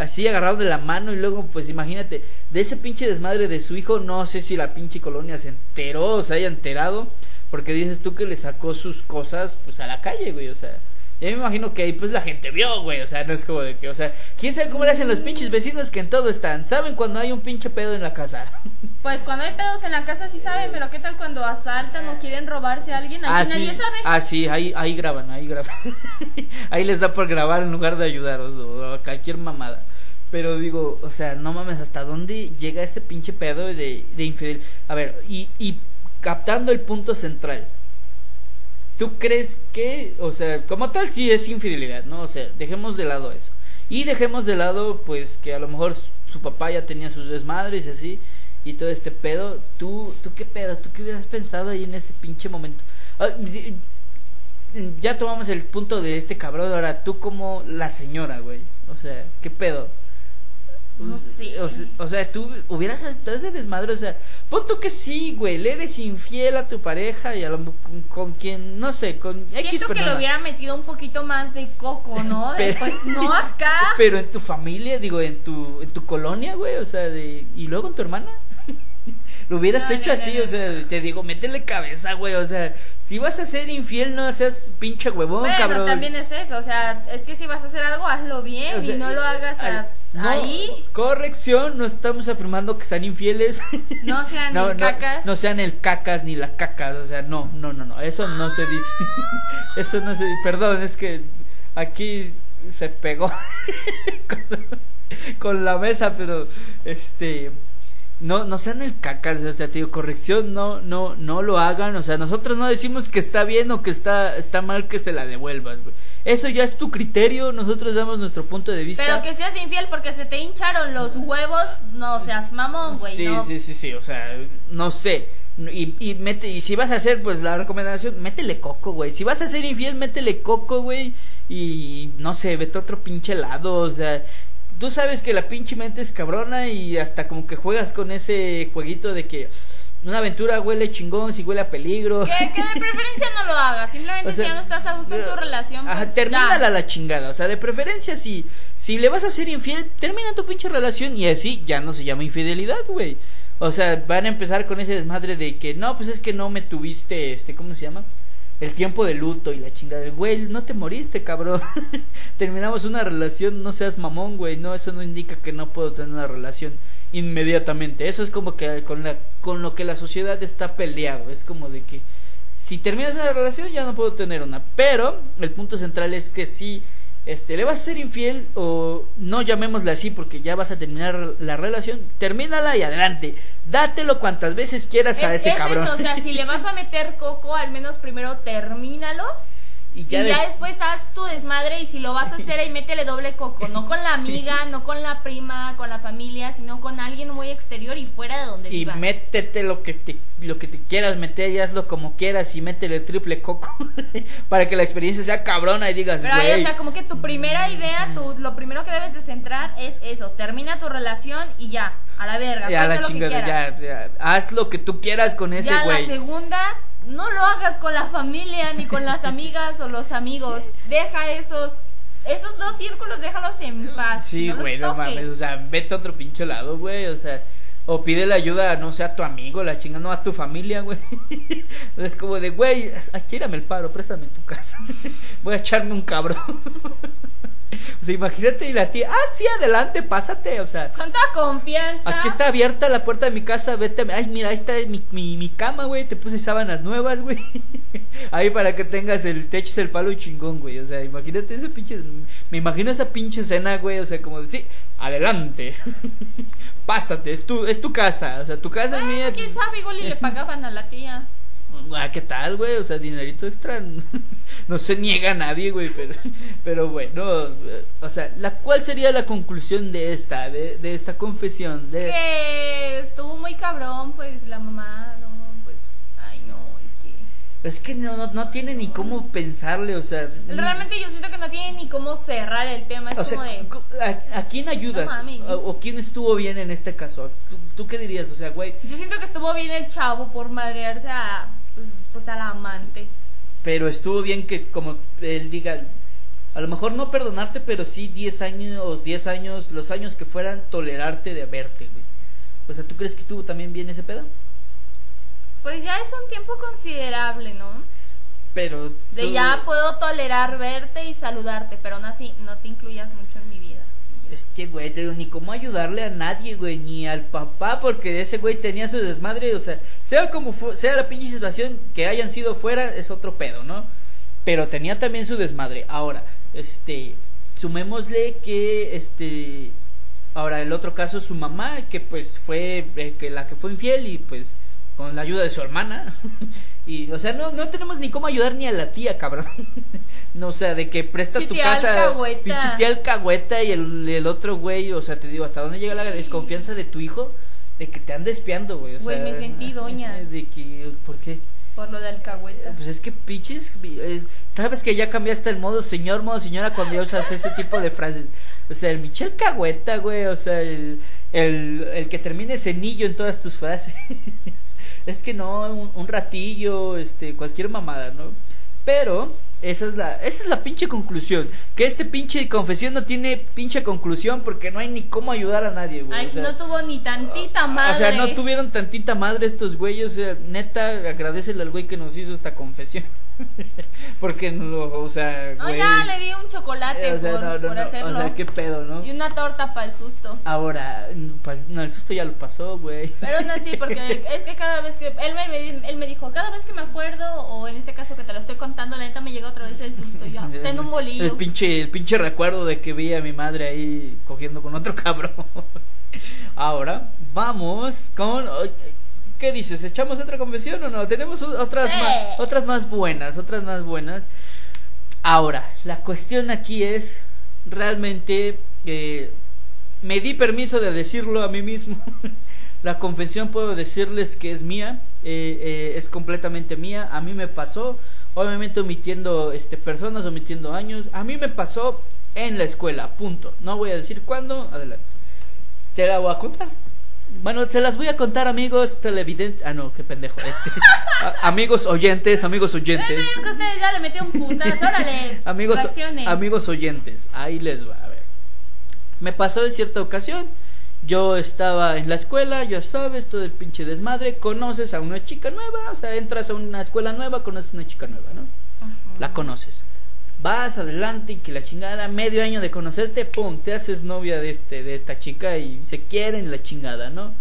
así agarrado de la mano y luego pues imagínate, de ese pinche desmadre de su hijo, no sé si la pinche colonia se enteró o se haya enterado, porque dices tú que le sacó sus cosas pues a la calle, güey, o sea, Ya me imagino que ahí pues la gente vio, güey. O sea, no es como de que, o sea, ¿quién sabe cómo le hacen los pinches vecinos que en todo están? ¿Saben cuando hay un pinche pedo en la casa? Pues cuando hay pedos en la casa sí saben, pero ¿qué tal cuando asaltan o quieren robarse a alguien? Ah, sí. nadie sabe. Ah, sí, ahí, ahí graban, ahí graban. ahí les da por grabar en lugar de ayudaros o, o cualquier mamada. Pero digo, o sea, no mames, ¿hasta dónde llega este pinche pedo de, de infidel? A ver, y, y captando el punto central. ¿Tú crees que, o sea, como tal sí es infidelidad, ¿no? O sea, dejemos de lado eso. Y dejemos de lado, pues, que a lo mejor su papá ya tenía sus desmadres y así, y todo este pedo. ¿Tú, tú qué pedo? ¿Tú qué hubieras pensado ahí en ese pinche momento? Ah, ya tomamos el punto de este cabrón, ahora tú como la señora, güey. O sea, ¿qué pedo? No sé. O sea, o sea, tú hubieras aceptado ese desmadre, o sea, pon tú que sí, güey, le eres infiel a tu pareja y a lo, con, con quien, no sé, con X Siento que le hubiera metido un poquito más de coco, ¿no? Pero- pues no acá. Pero en tu familia, digo, en tu, en tu colonia, güey, o sea, de... ¿Y luego en tu hermana? Lo hubieras No, hecho no, así, no, o sea, te digo, métele cabeza, güey, o sea, si vas a ser infiel, no seas pinche huevón, bueno, cabrón. también es eso, o sea, es que si vas a hacer algo, hazlo bien O sea, y no lo hagas a- al- no, ahí. Corrección, no estamos afirmando que sean infieles. No sean no, el cacas. no sean el cacas ni la cacas, o sea, no, no, no, no, eso no se dice. eso no se Perdón, es que aquí se pegó con, con la mesa, pero este no no sean el cacas, o sea, te digo, corrección, no no no lo hagan, o sea, nosotros no decimos que está bien o que está está mal que se la devuelvas, güey. Eso ya es tu criterio, nosotros damos nuestro punto de vista. Pero que seas infiel porque se te hincharon los huevos, no seas mamón, güey, Sí, no. sí, sí, sí, o sea, no sé. Y, y mete y si vas a hacer pues la recomendación, métele coco, güey. Si vas a ser infiel, métele coco, güey. Y no sé, vete a otro pinche lado, o sea, tú sabes que la pinche mente es cabrona y hasta como que juegas con ese jueguito de que una aventura huele chingón, si huele a peligro. Que, que de preferencia no lo hagas, simplemente O sea, si ya no estás a gusto en tu relación, pues Ajá, termínala la chingada. O sea, de preferencia, si, si le vas a ser infiel, termina tu pinche relación y así ya no se llama infidelidad, güey. O sea, van a empezar con ese desmadre de que no, pues es que no me tuviste, este, ¿cómo se llama? El tiempo de luto y la chingada. Güey, no te moriste, cabrón. Terminamos una relación, no seas mamón, güey. No, eso no indica que no puedo tener una relación inmediatamente. Eso es como que con, la, con lo que la sociedad está peleado. Es como de que si terminas una relación ya no puedo tener una. Pero el punto central es que si este, le vas a ser infiel o no llamémosle así porque ya vas a terminar la relación, termínala y adelante. Dátelo cuantas veces quieras a Es- ese es cabrón. eso, o sea, si le vas a meter coco, al menos primero termínalo. Y Y ya, ya, des- después haz tu desmadre y si lo vas a hacer ahí métele doble coco, no con la amiga, no con la prima, con la familia, sino con alguien muy exterior y fuera de donde y viva. métete lo que te lo que te quieras meter y hazlo como quieras y métele triple coco para que la experiencia sea cabrona y digas, Pero ahí, güey. o sea, como que tu primera idea, tu, lo primero que debes de centrar es eso, termina tu relación y ya, a la verga, ya pasa la lo que chingada, quieras. ya, ya, haz lo que tú quieras con ese ya la güey. segunda, no lo hagas con la familia ni con las amigas o los amigos. Deja esos esos dos círculos, déjalos en paz. Sí, güey, no mames, o sea, vete a otro pinche lado, güey, o sea, o pídele ayuda, no sé, a tu amigo, la chinga, no a tu familia, güey. Es como de, güey, achírame el paro, préstame tu casa. Voy a echarme un cabrón. O sea, imagínate y la tía, ah, sí, adelante, pásate, o sea, toda confianza. Aquí está abierta la puerta de mi casa, vete. a- Ay, mira, ahí está mi, mi, mi cama, güey. Te puse sábanas nuevas, güey. Ahí para que tengas el te eches el palo chingón, güey. O sea, imagínate ese pinche. Me imagino esa pinche escena, güey. O sea, como, sí, adelante. Pásate, es tu, es tu casa. O sea, tu casa es Bueno, mía. quién sabe, igual y le pagaban a la tía. Ah, ¿qué tal, güey? O sea, dinerito extra. No se niega a nadie, güey. Pero, pero bueno, o sea, la, ¿cuál sería la conclusión de esta, de, de esta confesión? De, Que estuvo muy cabrón, pues la mamá, no, pues, ay no, es que... Es que no, no, no tiene ni cómo pensarle, o sea. Realmente yo siento que no tiene ni cómo cerrar el tema, es O sea, como de... cu- ¿a, a quién ayudas? No o, o quién estuvo bien en este caso? ¿Tú, tú qué dirías? O sea, güey, Yo siento que estuvo bien el chavo por madrearse a, pues, pues a la amante. pero estuvo bien que, como él diga, a lo mejor no perdonarte, pero sí 10 años, 10 años, los años que fueran, tolerarte de verte, güey. O sea, ¿tú crees que estuvo también bien ese pedo? Pues ya es un tiempo considerable, ¿no? pero... De ya puedo tolerar verte y saludarte, pero aún así no te incluyas mucho en mi vida. Es que, güey, ni cómo ayudarle a nadie, güey, ni al papá, porque ese güey tenía su desmadre, o sea, sea como sea la pinche situación que hayan sido fuera, es otro pedo, ¿no? Pero tenía también su desmadre. Ahora, este, sumémosle que, este, ahora el otro caso, su mamá, que pues fue eh, que la que fue infiel y pues con la ayuda de su hermana. y, o sea, no, no tenemos ni cómo ayudar ni a la tía, cabrón. no, o sea, de que presta tu casa. Pinche alcahueta y el, el otro güey, o sea, te digo, ¿hasta dónde llega la desconfianza de tu hijo? De que te anda espiando, güey. O güey, me sentí doña. De que, ¿por qué? Por lo de alcahueta. Pues es que pinches, eh, sabes que ya cambiaste el modo señor, modo señora cuando ya usas ese tipo de frases. O sea, el Michel Cagüeta, güey, o sea, el, el, el que termine cenillo en todas tus frases. es que no, un, ratillo, este, cualquier mamada, ¿no? Pero esa es la esa es la pinche conclusión, que este pinche confesión no tiene pinche conclusión porque no hay ni cómo ayudar a nadie, güey. Ay, no tuvo ni tantita madre. O sea, no tuvieron tantita madre estos güeyes, o sea, neta, agradecele al güey que nos hizo esta confesión. Porque, no, o sea. No, ya le di un chocolate por, hacerlo. O sea, qué pedo, ¿no? Y una torta para el susto. Ahora, pues, no, el susto ya lo pasó, güey. Pero no así, porque es que cada vez que. Él me, él me dijo, cada vez que me acuerdo, o en este caso que te lo estoy contando, la neta me llega otra vez el susto. Ya, está en un bolillo. El pinche, el pinche recuerdo de que vi a mi madre ahí cogiendo con otro cabrón. Ahora, vamos con. ¿Qué dices? ¿Echamos otra confesión o no? Tenemos otras, más, otras más buenas, otras más buenas. Ahora, la cuestión aquí es, realmente, eh, me di permiso de decirlo a mí mismo. la confesión puedo decirles que es mía, eh, eh, es completamente mía. A mí me pasó, obviamente omitiendo este, personas, omitiendo años. A mí me pasó en la escuela, punto. No voy a decir cuándo, adelante. Te la voy a contar. Bueno, se las voy a contar, amigos televidentes. Ah, no, qué pendejo. Este, amigos oyentes, amigos oyentes. que ustedes ya le metió un putazo, órale. amigos, amigos oyentes, ahí les va. A ver. Me pasó en cierta ocasión. Yo estaba en la escuela, ya sabes, todo el pinche desmadre. Conoces a una chica nueva, o sea, entras a una escuela nueva, conoces a una chica nueva, ¿no? La conoces vas adelante y que la chingada, medio año de conocerte, pum, te haces novia de este, de esta chica y se quieren la chingada, ¿no?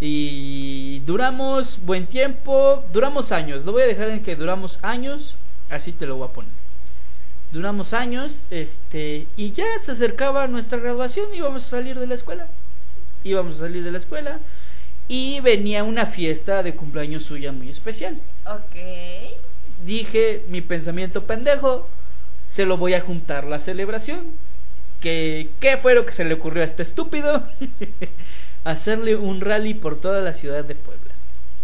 Y duramos buen tiempo, duramos años, lo voy a dejar en que duramos años, así te lo voy a poner. Duramos años, este, y ya se acercaba nuestra graduación, íbamos a salir de la escuela. Íbamos a salir de la escuela y venía una fiesta de cumpleaños suya muy especial. Ok. Dije mi pensamiento pendejo, se lo voy a juntar la celebración. ¿Qué, qué fue lo que se le ocurrió a este estúpido? Hacerle un rally por toda la ciudad de Puebla.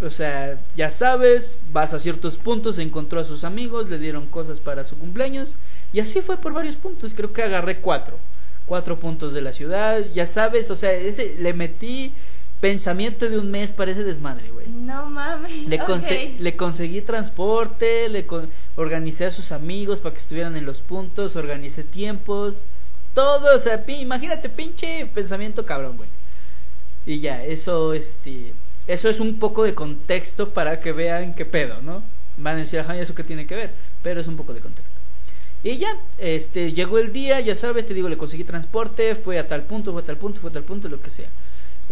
O sea, ya sabes, vas a ciertos puntos, encontró a sus amigos, le dieron cosas para su cumpleaños. Y así fue por varios puntos. Creo que agarré cuatro. Cuatro puntos de la ciudad. Ya sabes, o sea, ese, le metí pensamiento de un mes para ese desmadre, güey. No mames. Le, le conseguí transporte, le organicé a sus amigos para que estuvieran en los puntos, organicé tiempos, todo, o sea, imagínate, pinche pensamiento cabrón, güey. Y ya, eso, este, eso es un poco de contexto para que vean qué pedo, ¿no? Van a decir, ajá, ¿y eso qué tiene que ver? Pero es un poco de contexto. Y ya, este, llegó el día, ya sabes, te digo, le conseguí transporte, fue a tal punto, fue a tal punto, fue a tal punto, lo que sea.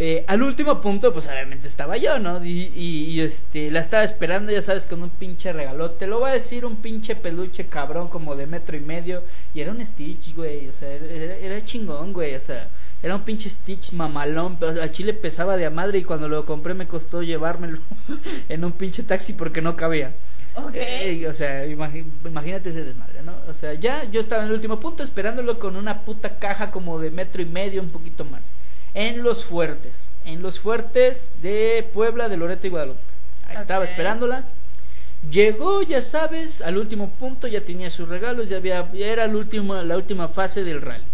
Eh, al último punto, pues obviamente estaba yo, ¿no? Y, y, este, la estaba esperando, ya sabes, con un pinche regalote. Lo voy a decir, un pinche peluche cabrón como de metro y medio. Y era un Stitch, güey, o sea, era, chingón, güey, o sea, era un pinche Stitch mamalón. A Chile pesaba de a madre y cuando lo compré me costó llevármelo en un pinche taxi porque no cabía. Ok. Eh, o sea, imagínate ese desmadre, ¿no? O sea, ya yo estaba en el último punto esperándolo con una puta caja como de metro y medio, un poquito más en Los Fuertes, en Los Fuertes de Puebla, de Loreto y Guadalupe. Ahí estaba esperándola. Llegó, ya sabes, al último punto, ya tenía sus regalos, ya, había, era el último, la última fase del rally.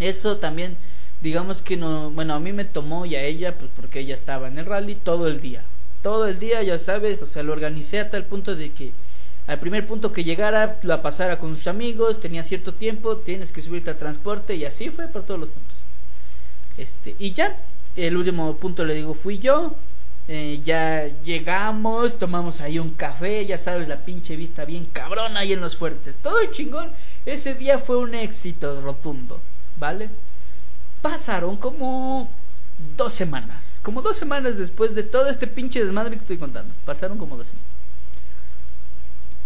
Eso también, digamos que no, bueno, a mí me tomó y a ella, pues porque ella estaba en el rally todo el día. Todo el día, ya sabes, o sea, lo organicé a tal punto de que al primer punto que llegara, la pasara con sus amigos, tenía cierto tiempo, tienes que subirte al transporte y así fue por todos los puntos. Este, y ya, el último punto le digo, fui yo. Eh, ya llegamos, tomamos ahí un café, ya sabes, la pinche vista bien cabrón ahí en los fuertes. Todo chingón. Ese día fue un éxito rotundo, ¿vale? Pasaron como dos semanas. Como dos semanas después de todo este pinche desmadre que estoy contando. Pasaron como dos semanas.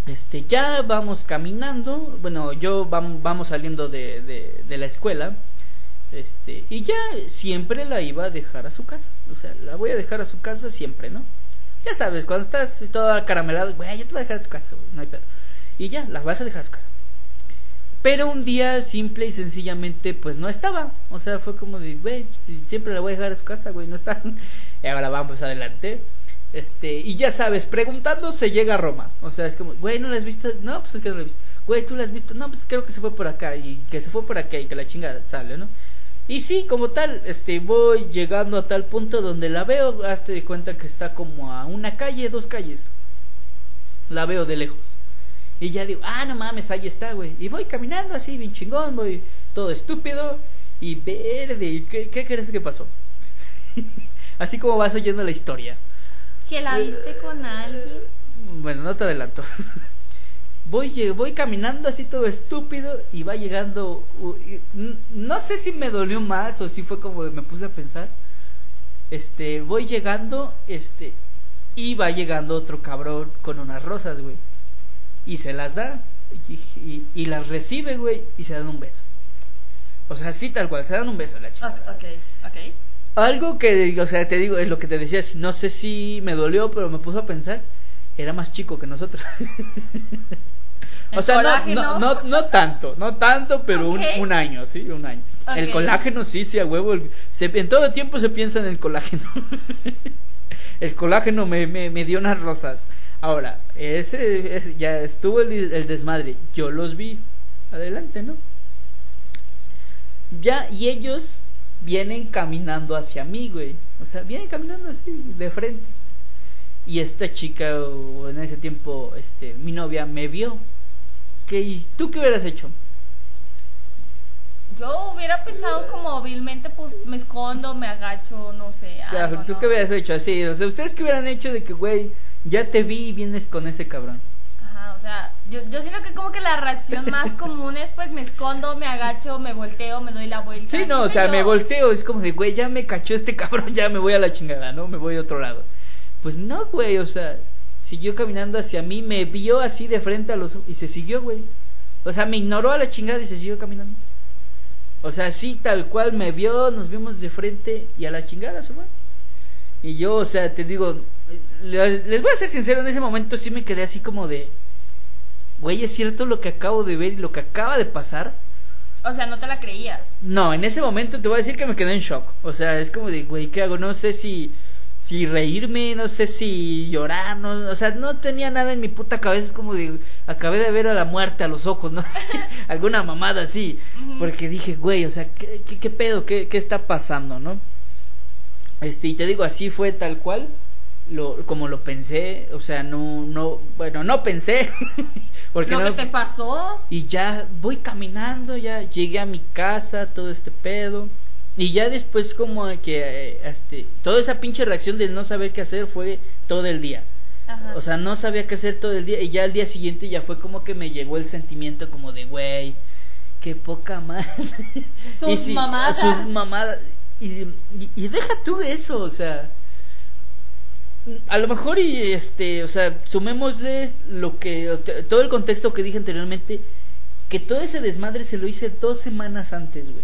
Este, ya vamos caminando. Bueno, yo vamos, vamos saliendo de, de la escuela. Este, y ya siempre la iba a dejar a su casa. O sea, la voy a dejar a su casa siempre, ¿no? Ya sabes, cuando estás toda caramelado, güey, yo te voy a dejar a tu casa, no hay pedo. Y ya, la vas a dejar a su casa. Pero un día, simple y sencillamente, pues no estaba. O sea, fue como de, güey, siempre la voy a dejar a su casa, güey, no está. Y ahora vamos adelante. Este, y ya sabes, preguntando se llega a Roma. O sea, es como, güey, ¿no la has visto? No, pues es que no la he visto. Güey, ¿tú la has visto? No, pues creo que se fue por acá. Y que se fue por acá y que la chingada sale, ¿no? Y sí, como tal, este, voy llegando a tal punto donde la veo, hazte de cuenta que está como a una calle, dos calles. La veo de lejos. Y ya digo, ah, no mames, ahí está, güey. Y voy caminando así, bien chingón, voy todo estúpido y verde. ¿Qué, qué crees que pasó? así como vas oyendo la historia. ¿Que la viste con alguien? Bueno, no te adelanto. voy, voy caminando así todo estúpido y va llegando. No sé si me dolió más o si fue como me puse a pensar. Este, voy llegando, este, y va llegando otro cabrón con unas rosas, güey. Y se las da, y, y, las recibe, güey, y se dan un beso. O sea, así tal cual, se dan un beso la chica. Ok, ok. Algo que, o sea, te digo, es lo que te decía, no sé si me dolió, pero me puso a pensar, era más chico que nosotros. o sea, no, no, no, tanto, no tanto, pero un, año, sí, un año. El colágeno, sí, sí, a huevo. se, en todo tiempo se piensa en el colágeno. el colágeno me, me, me, dio unas rosas. Ahora, ese, ya estuvo el, el, desmadre. Yo los vi. Adelante, ¿no? Ya, y ellos vienen caminando hacia mí, güey. O sea, vienen caminando así, de frente. Y esta chica, o en ese tiempo, este, mi novia, me vio ¿Qué, ¿Tú qué hubieras hecho? Yo hubiera pensado como vilmente, pues me escondo, me agacho, no sé. Claro, ¿tú qué hubieras hecho así? O sea, ¿ustedes qué hubieran hecho de que, güey, ya te vi y vienes con ese cabrón? Ajá, o sea, yo, yo siento que como que la reacción más común es, pues me escondo, me agacho, me volteo, me doy la vuelta. Sí, no, o sea, me volteo, es como de, güey, ya me cachó este cabrón, ya me voy a la chingada, ¿no? Me voy a otro lado. Pues no, güey, o sea, siguió caminando hacia mí, me vio así de frente a los y se siguió, güey. O sea, me ignoró a la chingada y se siguió caminando. O sea, así tal cual me vio, nos vimos de frente y a la chingada fue. Y yo, o sea, te digo, les voy a ser sincero, en ese momento sí me quedé así como de, güey, es cierto lo que acabo de ver y lo que acaba de pasar. O sea, no te la creías. No, en ese momento te voy a decir que me quedé en shock. O sea, es como de, güey, ¿qué hago? No sé si si reírme, no sé si llorar, no, o sea, no tenía nada en mi puta cabeza, es como de, acabé de ver a la muerte a los ojos, no sé, alguna mamada así, porque dije, güey, o sea, ¿qué, qué, pedo? ¿Qué, ¿Qué está pasando, no? Este, y te digo, así fue tal cual, lo, como lo pensé, o sea, no, no, bueno, no pensé, porque lo que te pasó. Y ya voy caminando, ya llegué a mi casa, todo este pedo y ya después como que eh, este, toda esa pinche reacción de no saber qué hacer fue todo el día. O sea, no sabía qué hacer todo el día y ya al día siguiente ya fue como que me llegó el sentimiento como de, güey, qué poca madre. Sus mamadas. Sus mamadas. Y, y, deja tú eso, o sea, a lo mejor y este, o sea, sumémosle lo que, todo el contexto que dije anteriormente, que todo ese desmadre se lo hice dos semanas antes, güey.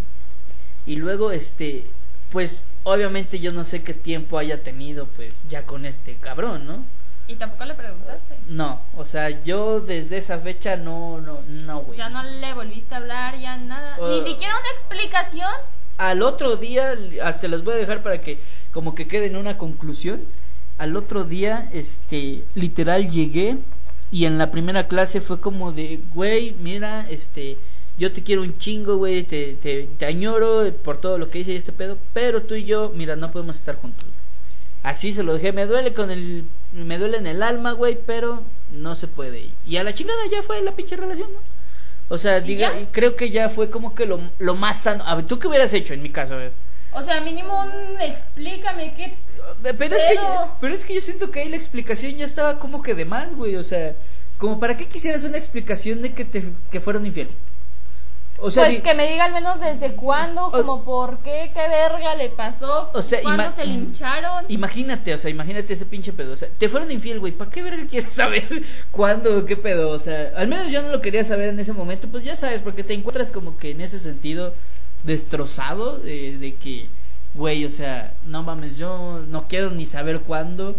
Y luego, este, pues obviamente yo no sé qué tiempo haya tenido, pues ya con este cabrón, ¿no? ¿Y tampoco le preguntaste? No, o sea, yo desde esa fecha no, no, no, güey. Ya no le volviste a hablar, ya nada. Ni uh, siquiera una explicación. Al otro día, ah, se los voy a dejar para que como que quede en una conclusión. Al otro día, este, literal llegué y en la primera clase fue como de, güey, mira, este, yo te quiero un chingo, güey, te, te, te, añoro por todo lo que hice y este pedo, pero tú y yo, mira, no podemos estar juntos. Así se lo dejé, me duele con el, me duele en el alma, güey, pero no se puede. Y a la chingada ya fue la pinche relación, ¿no? O sea, diga, creo que ya fue como que lo, lo más sano. A ver, ¿tú qué hubieras hecho en mi caso? O sea, mínimo un explícame qué. Pero es, que, pero es que yo siento que ahí la explicación ya estaba como que de más, güey. O sea, como para qué quisieras una explicación de que te que fueron infiel. O sea, pues que me diga al menos desde cuándo, como por qué, qué verga le pasó, o sea, cuándo se lincharon. Imagínate, o sea, imagínate ese pinche pedo. O sea, te fueron infiel, güey. ¿Para qué verga quieres saber cuándo, qué pedo? O sea, al menos yo no lo quería saber en ese momento, pues ya sabes, porque te encuentras como que en ese sentido destrozado de, de que, güey, o sea, no mames, yo no quiero ni saber cuándo.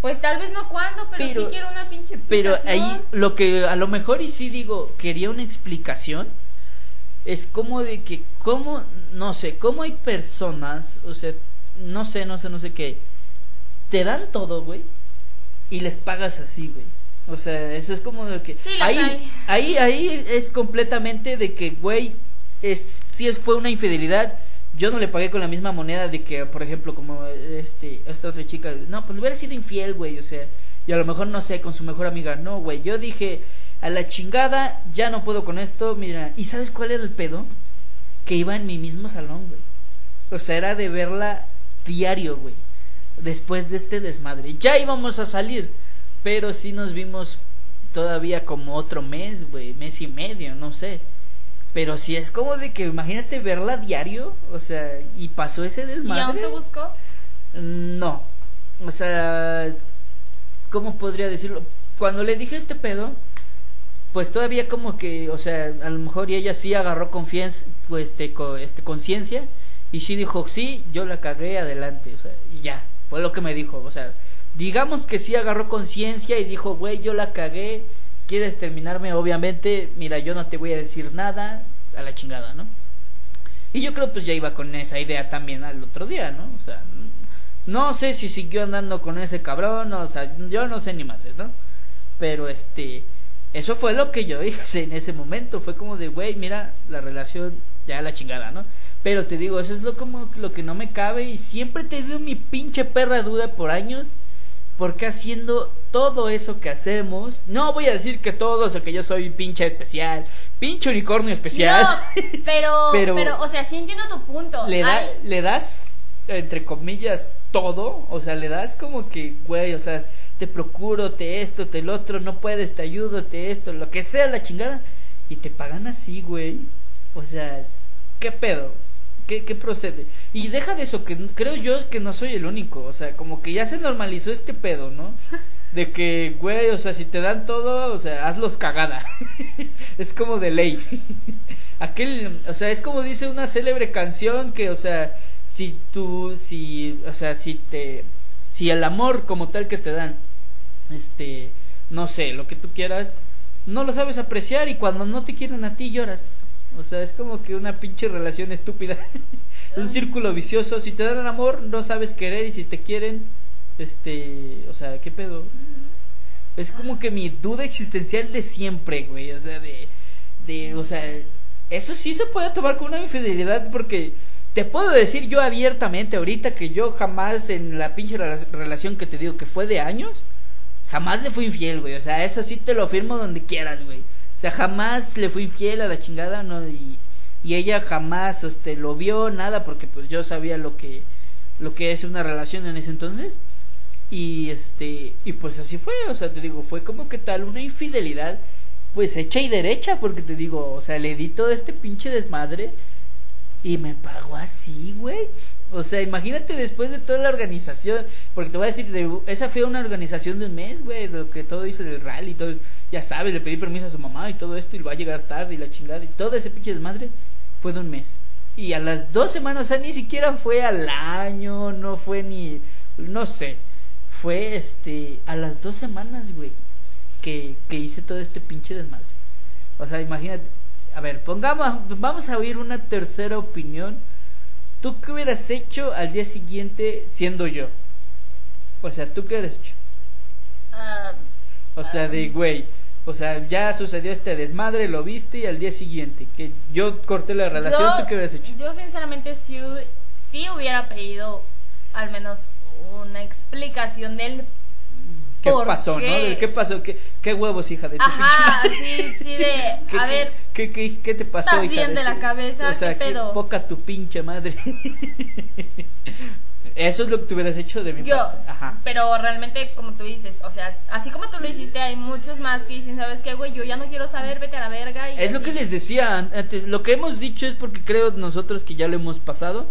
Pues tal vez no cuándo, pero, sí quiero una pinche explicación. Pero ahí, lo que a lo mejor y sí digo, quería una explicación es como de que, como, no sé, cómo hay personas, o sea, no sé, no sé, no sé qué, te dan todo, güey, y les pagas así, güey. O sea, eso es como de que... ahí, ahí, ahí es completamente de que, güey, es, si es, fue una infidelidad, yo no le pagué con la misma moneda de que, por ejemplo, como este, esta otra chica, no, pues hubiera sido infiel, güey, o sea, y a lo mejor, no sé, con su mejor amiga, no, güey, yo dije, a la chingada, ya no puedo con esto, mira, ¿y sabes cuál era el pedo? Que iba en mi mismo salón, güey. O sea, era de verla diario, güey. Después de este desmadre. Ya íbamos a salir, pero sí nos vimos todavía como otro mes, güey, mes y medio, no sé. Pero sí es como de que imagínate verla diario, o sea, y pasó ese desmadre. ¿Y aún te buscó? No. O sea, ¿cómo podría decirlo? Cuando le dije este pedo, pues todavía como que, o sea, a lo mejor y ella sí agarró confianza, pues, este, este, conciencia y sí dijo, sí, yo la cagué adelante, o sea, y ya, fue lo que me dijo, o sea, digamos que sí agarró conciencia y dijo, güey, yo la cagué, quieres terminarme, obviamente, mira, yo no te voy a decir nada, a la chingada, ¿no? Y yo creo pues ya iba con esa idea también al otro día, ¿no? O sea, no sé si siguió andando con ese cabrón, o sea, yo no sé ni madre, ¿no? Pero este, eso fue lo que yo hice en ese momento. Fue como de, güey, mira, la relación ya la chingada, ¿no? Pero te digo, eso es lo, como, lo que no me cabe y siempre te dio mi pinche perra duda por años. Porque haciendo todo eso que hacemos, no voy a decir que todos o que yo soy pinche especial, pinche unicornio especial. No, pero, pero, o sea, sí entiendo tu punto. Le, da, le das, entre comillas, todo, o sea, le das como que, güey, o sea, te procuro, te esto, te el otro, no puedes, te ayudo, te esto, lo que sea la chingada. Y te pagan así, güey. O sea, ¿qué pedo? ¿Qué, ¿Qué procede? Y deja de eso, que creo yo que no soy el único. O sea, como que ya se normalizó este pedo, ¿no? De que, güey, o sea, si te dan todo, o sea, hazlos cagada. es como de ley. Aquel, o sea, es como dice una célebre canción que, o sea, si tú, si, o sea, si te, si el amor como tal que te dan este, no sé, lo que tú quieras, no lo sabes apreciar y cuando no te quieren a ti lloras. O sea, es como que una pinche relación estúpida. un círculo vicioso. Si te dan amor, no sabes querer y si te quieren, este, o sea, ¿qué pedo? Es como que mi duda existencial de siempre, güey. O sea, de, de, o sea, eso sí se puede tomar como una infidelidad porque te puedo decir yo abiertamente ahorita que yo jamás en la pinche relación que te digo que fue de años, Jamás le fui infiel, güey. O sea, eso sí te lo firmo donde quieras, güey. O sea, jamás le fui infiel a la chingada, ¿no? Y, y ella jamás, este, lo vio, nada, porque pues yo sabía lo que, lo que es una relación en ese entonces. Y este, y pues así fue, o sea, te digo, fue como que tal una infidelidad, pues hecha y derecha, porque te digo, o sea, le di todo este pinche desmadre y me pagó así, güey. O sea, imagínate después de toda la organización, porque te voy a decir, esa fue una organización de un mes, güey, de lo que todo hizo del rally, todo, ya sabes, le pedí permiso a su mamá y todo esto, y va a llegar tarde y la chingada, y todo ese pinche desmadre fue de un mes. Y a las dos semanas, o sea, ni siquiera fue al año, no fue ni, no sé, fue este, a las dos semanas, güey, que, que hice todo este pinche desmadre. O sea, imagínate, a ver, pongamos, vamos a oír una tercera opinión ¿Tú qué hubieras hecho al día siguiente siendo yo? O sea, ¿tú qué hubieras hecho? Ah, o sea, de ah. güey. O sea, ya sucedió este desmadre, lo viste y al día siguiente, que yo corté la relación, ¿tú qué hubieras hecho? Yo sinceramente sí, sí hubiera pedido al menos una explicación del ¿Qué pasó, no? ¿Qué pasó? ¿Qué, ¿Qué, huevos, hija de tu Ajá, sí, sí, de. a ver. ¿qué, qué, qué, te pasó, ¿Estás bien de, la cabeza? O sea, ¿Qué pedo? poca tu pinche madre. Eso es lo que tú hubieras hecho de mi Yo, Ajá. Pero realmente, como tú dices, o sea, así como tú lo hiciste, hay muchos más que dicen, ¿sabes qué, güey? Yo ya no quiero saber, vete a la verga. Y es lo que les decía. Lo que hemos dicho es porque creo nosotros que ya lo hemos pasado.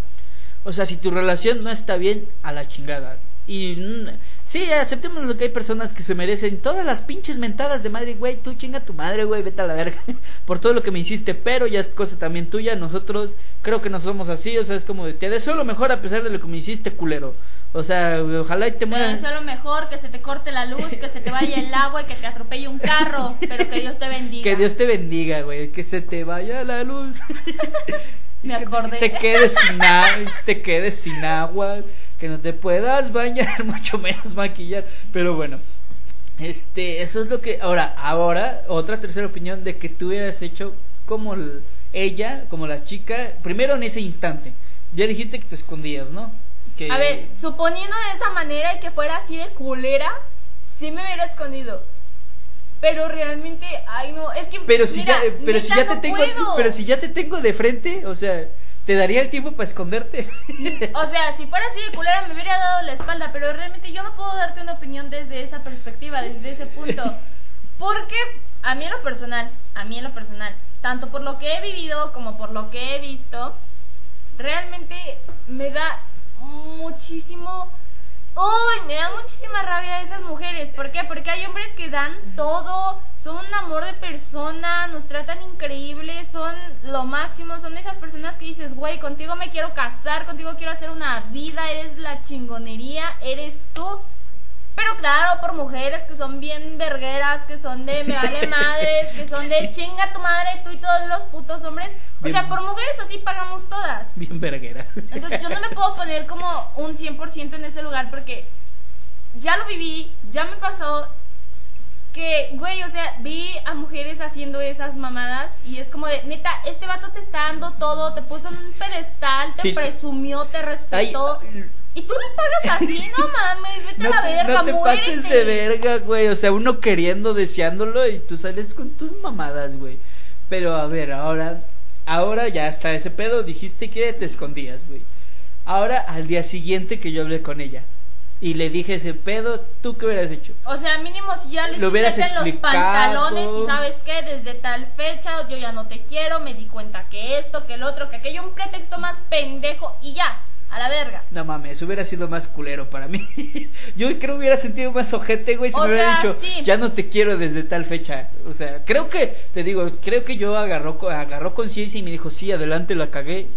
O sea, si tu relación no está bien, a la chingada. Y Sí, aceptemos lo que hay personas que se merecen todas las pinches mentadas de madre, güey, tú chinga tu madre, güey, vete a la verga por todo lo que me hiciste, pero ya es cosa también tuya, nosotros creo que no somos así, o sea, es como de, te deseo lo mejor a pesar de lo que me hiciste, culero. O sea, ojalá y te muera. Te deseo lo mejor, que se te corte la luz, que se te vaya el agua y que te atropelle un carro, pero que Dios te bendiga. Que Dios te bendiga, güey, que se te vaya la luz. me acordé. Te quedes sin, te quedes sin agua que no te puedas bañar, mucho menos maquillar, pero bueno. Este, eso es lo que ahora, ahora otra tercera opinión de que tú hubieras hecho como ella, como la chica, primero en ese instante. Ya dijiste que te escondías, ¿no? Que... A ver, suponiendo de esa manera y que fuera así de culera, sí me hubiera escondido. Pero realmente, ay no, es que Pero si ya pero si ya te tengo pero si ya te tengo de frente, o sea, ¿Te daría el tiempo para esconderte? O sea, si fuera así de culera me hubiera dado la espalda, pero realmente yo no puedo darte una opinión desde esa perspectiva, desde ese punto. Porque a mí en lo personal, a mí en lo personal, tanto por lo que he vivido como por lo que he visto, realmente me da muchísimo Uy, me da muchísima rabia esas mujeres. ¿Por qué? Porque hay hombres que dan todo, son un amor de persona, nos tratan increíble, son lo máximo, son esas personas que dices, güey, contigo me quiero casar, contigo quiero hacer una vida, eres la chingonería, eres tú. Pero claro, por mujeres que son bien vergueras, que son de me vale madres, que son de chinga tu madre, tú y todos los putos hombres. O sea, por mujeres así pagamos todas. Bien verguera. Entonces yo no me puedo poner como un 100% en ese lugar porque ya lo viví, ya me pasó que, güey, o sea, vi a mujeres haciendo esas mamadas y es como de, neta, este vato te está dando todo, te puso en un pedestal, te presumió, te respetó. Y tú le pagas así, no mames, vete a la verga, No te pases de verga, güey. O sea, uno queriendo, deseándolo y tú sales con tus mamadas, güey. Pero a ver, ahora Ahora ya está ese pedo, dijiste que te escondías, güey. Ahora al día siguiente que yo hablé con ella y le dije ese pedo, ¿tú qué hubieras hecho? O sea, mínimo si ya le Lo hubieras en los pantalones y sabes qué, desde tal fecha yo ya no te quiero, me di cuenta que esto, que el otro, que aquello, un pretexto más pendejo y ya. A la verga. No mames, hubiera sido más culero para mí. Yo creo que hubiera sentido más ojete, güey, si me hubiera dicho, ya no te quiero desde tal fecha. O sea, creo que, te digo, creo que yo agarró, agarró conciencia y me dijo, sí, adelante, la cagué.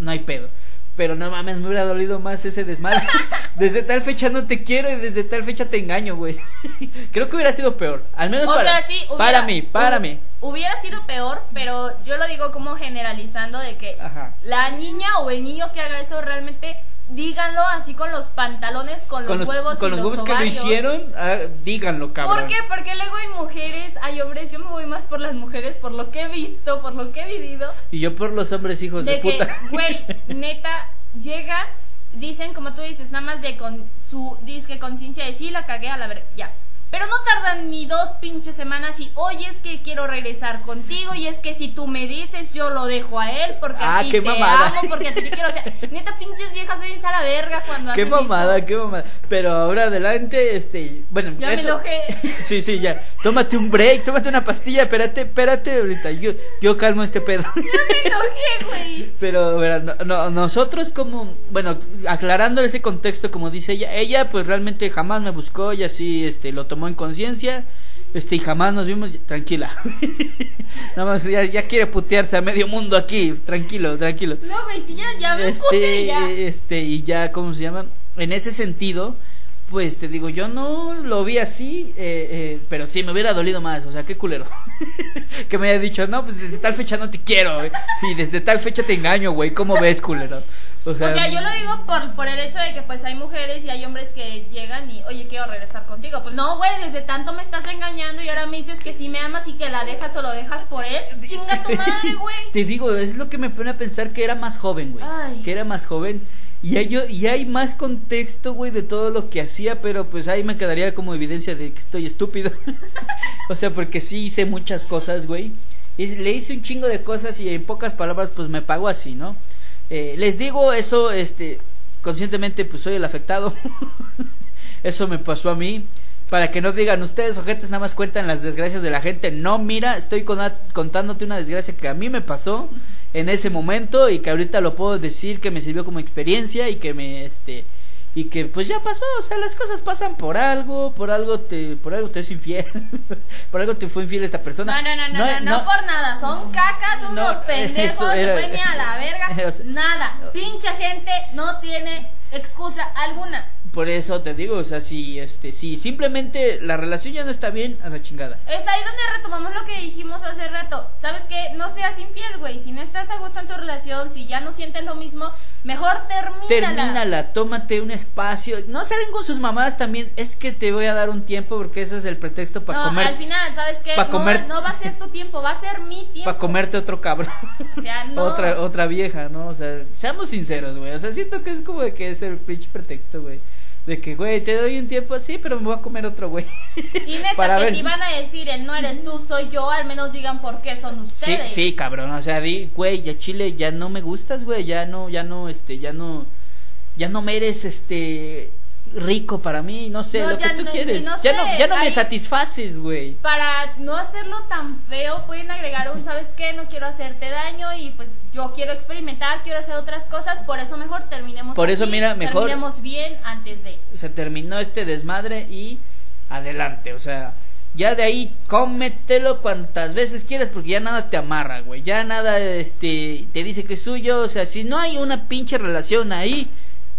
No hay pedo. Pero no mames, me hubiera dolido más ese desmadre. desde tal fecha no te quiero y desde tal fecha te engaño, güey. Creo que hubiera sido peor. Al menos para, para mí, para mí. Hubiera sido peor, pero yo lo digo como generalizando de que la niña o el niño que haga eso realmente díganlo así con los pantalones, con, los, huevos con los, huevos que lo hicieron, ah, díganlo, cabrón. ¿Por qué? Porque luego hay mujeres, hay hombres, yo me voy más por las mujeres, por lo que he visto, por lo que he vivido. Y yo por los hombres hijos de, de puta. Güey, neta, llega, dicen, como tú dices, nada más de con su disque conciencia de sí, la cagué a la ver, ya pero no tardan ni dos pinches semanas y, oye, es que quiero regresar contigo y es que si tú me dices, yo lo dejo a él porque a ah, ti te amo, porque a ti te quiero. O sea, neta, pinches viejas, a la verga cuando Qué mamada, qué mamada. Pero ahora adelante, este, bueno. Ya me enojé. Sí, sí, ya. Tómate un break, tómate una pastilla, espérate, espérate ahorita. Yo, yo calmo este pedo. Ya me enojé, güey. Pero, verá, no, nosotros como, bueno, aclarando ese contexto, como dice ella, ella pues realmente jamás me buscó y así, este, lo tomó en conciencia este y jamás nos vimos tranquila. Nada más ya, quiere putearse a medio mundo aquí tranquilo tranquilo. No güey si ya ya me este este y ya cómo se llama en ese sentido pues te digo yo no lo vi así eh, eh, pero sí me hubiera dolido más o sea qué culero. Que me haya dicho no pues desde tal fecha no te quiero y desde tal fecha te engaño güey cómo ves culero o sea, yo lo digo por, por el hecho de que pues hay mujeres y hay hombres que llegan y, oye, quiero regresar contigo. Pues no, güey, desde tanto me estás engañando y ahora me dices que si me amas y que la dejas o lo dejas por él. Chinga tu madre, güey. Te digo, es lo que me pone a pensar que era más joven, güey. Que era más joven Y hay, y hay más contexto, güey, de todo lo que hacía, pero pues ahí me quedaría como evidencia de que estoy estúpido. o sea, porque sí hice muchas cosas, güey. Le hice un chingo de cosas y en pocas palabras, pues me pago así, ¿no? Eh, les digo eso, este, conscientemente, pues soy el afectado. eso me pasó a mí. Para que no digan ustedes, ojetes, nada más cuentan las desgracias de la gente. No, mira, estoy contándote una desgracia que a mí me pasó en ese momento y que ahorita lo puedo decir que me sirvió como experiencia y que me este y que pues ya pasó, o sea, las cosas pasan por algo, por algo te por algo te es infiel, por algo te fue infiel esta persona. No, no, no, no, no, no, por nada, son cacas, unos pendejos, se pueden a la verga, nada. Pincha gente no tiene excusa alguna. Por eso te digo, o sea, si este si simplemente la relación ya no está bien, a la chingada. Es ahí donde retomamos lo que dijimos hace rato. ¿Sabes qué? No seas infiel, güey. Si no estás a gusto en tu relación, si ya no sientes lo mismo, mejor termínala. Termínala, tómate un espacio. No salen con sus mamás también. Es que te voy a dar un tiempo porque ese es el pretexto para no, comer. al final, ¿sabes qué? no, comer... no va a ser tu tiempo, va a ser mi tiempo. Para comerte otro cabrón. O sea, no. otra, otra vieja, ¿no? O sea, seamos sinceros, güey. O sea, siento que es como de que es el pinche pretexto, güey. De que, güey, te doy un tiempo así, pero me voy a comer otro, güey. Y neta, que si van a decir el no eres tú, soy yo, al menos digan por qué son ustedes. Sí, sí, cabrón, o sea, di, güey, ya Chile, ya no me gustas, güey, ya no, ya no, este, ya no, ya no me eres, este, rico para mí, no sé, lo que tú quieres. ya no, ya no me satisfaces, güey. Para no hacerlo tan feo, pueden agregar un, ¿sabes qué? No quiero hacerte daño y pues yo quiero experimentar, quiero hacer otras cosas, por eso mejor terminemos Por eso mira, mejor terminemos bien antes de. Se terminó este desmadre y adelante, o sea, ya de ahí cómetelo cuantas veces quieras porque ya nada te amarra, güey. Ya nada este te dice que es suyo, o sea, si no hay una pinche relación ahí,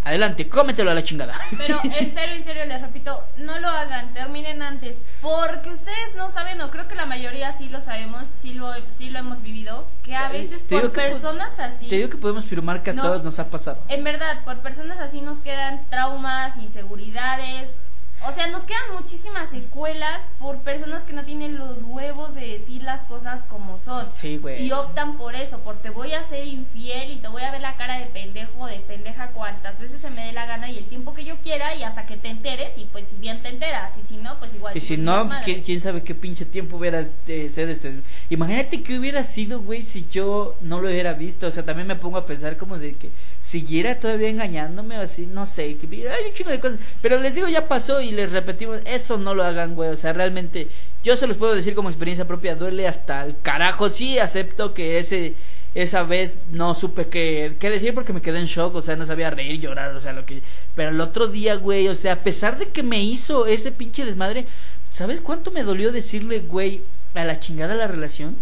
Adelante, cómetelo a la chingada. Pero en serio, en serio, les repito, no lo hagan, terminen antes. Porque ustedes no saben, o creo que la mayoría sí lo sabemos, sí lo, sí lo hemos vivido, que a veces por personas así... Te digo que podemos firmar que a todos nos ha pasado. En verdad, por personas así nos quedan traumas, inseguridades, o sea, nos quedan muchísimas secuelas por personas que no tienen los huevos de decir las cosas como son. Sí, güey. Y optan por eso, por te voy a ser infiel y te voy a ver la cara de pendejo de pendeja cuantas veces se me dé la gana y el tiempo que yo quiera y hasta que te enteres y pues si bien te enteras y si no, pues igual. Y si no, quién sabe qué pinche tiempo hubiera de ser este. Imagínate que hubiera sido, güey, si yo no lo hubiera visto. O sea, también me pongo a pensar como de que siguiera todavía engañándome o así, no sé, que hay un chingo de cosas, pero les digo, ya pasó y les repetimos, eso no lo hagan, güey, o sea, realmente, yo se los puedo decir como experiencia propia, duele hasta el carajo, sí, acepto que ese, esa vez no supe qué, qué decir porque me quedé en shock, o sea, no sabía reír, llorar, o sea, lo que, pero el otro día, güey, o sea, a pesar de que me hizo ese pinche desmadre, ¿sabes cuánto me dolió decirle, güey, a la chingada la relación?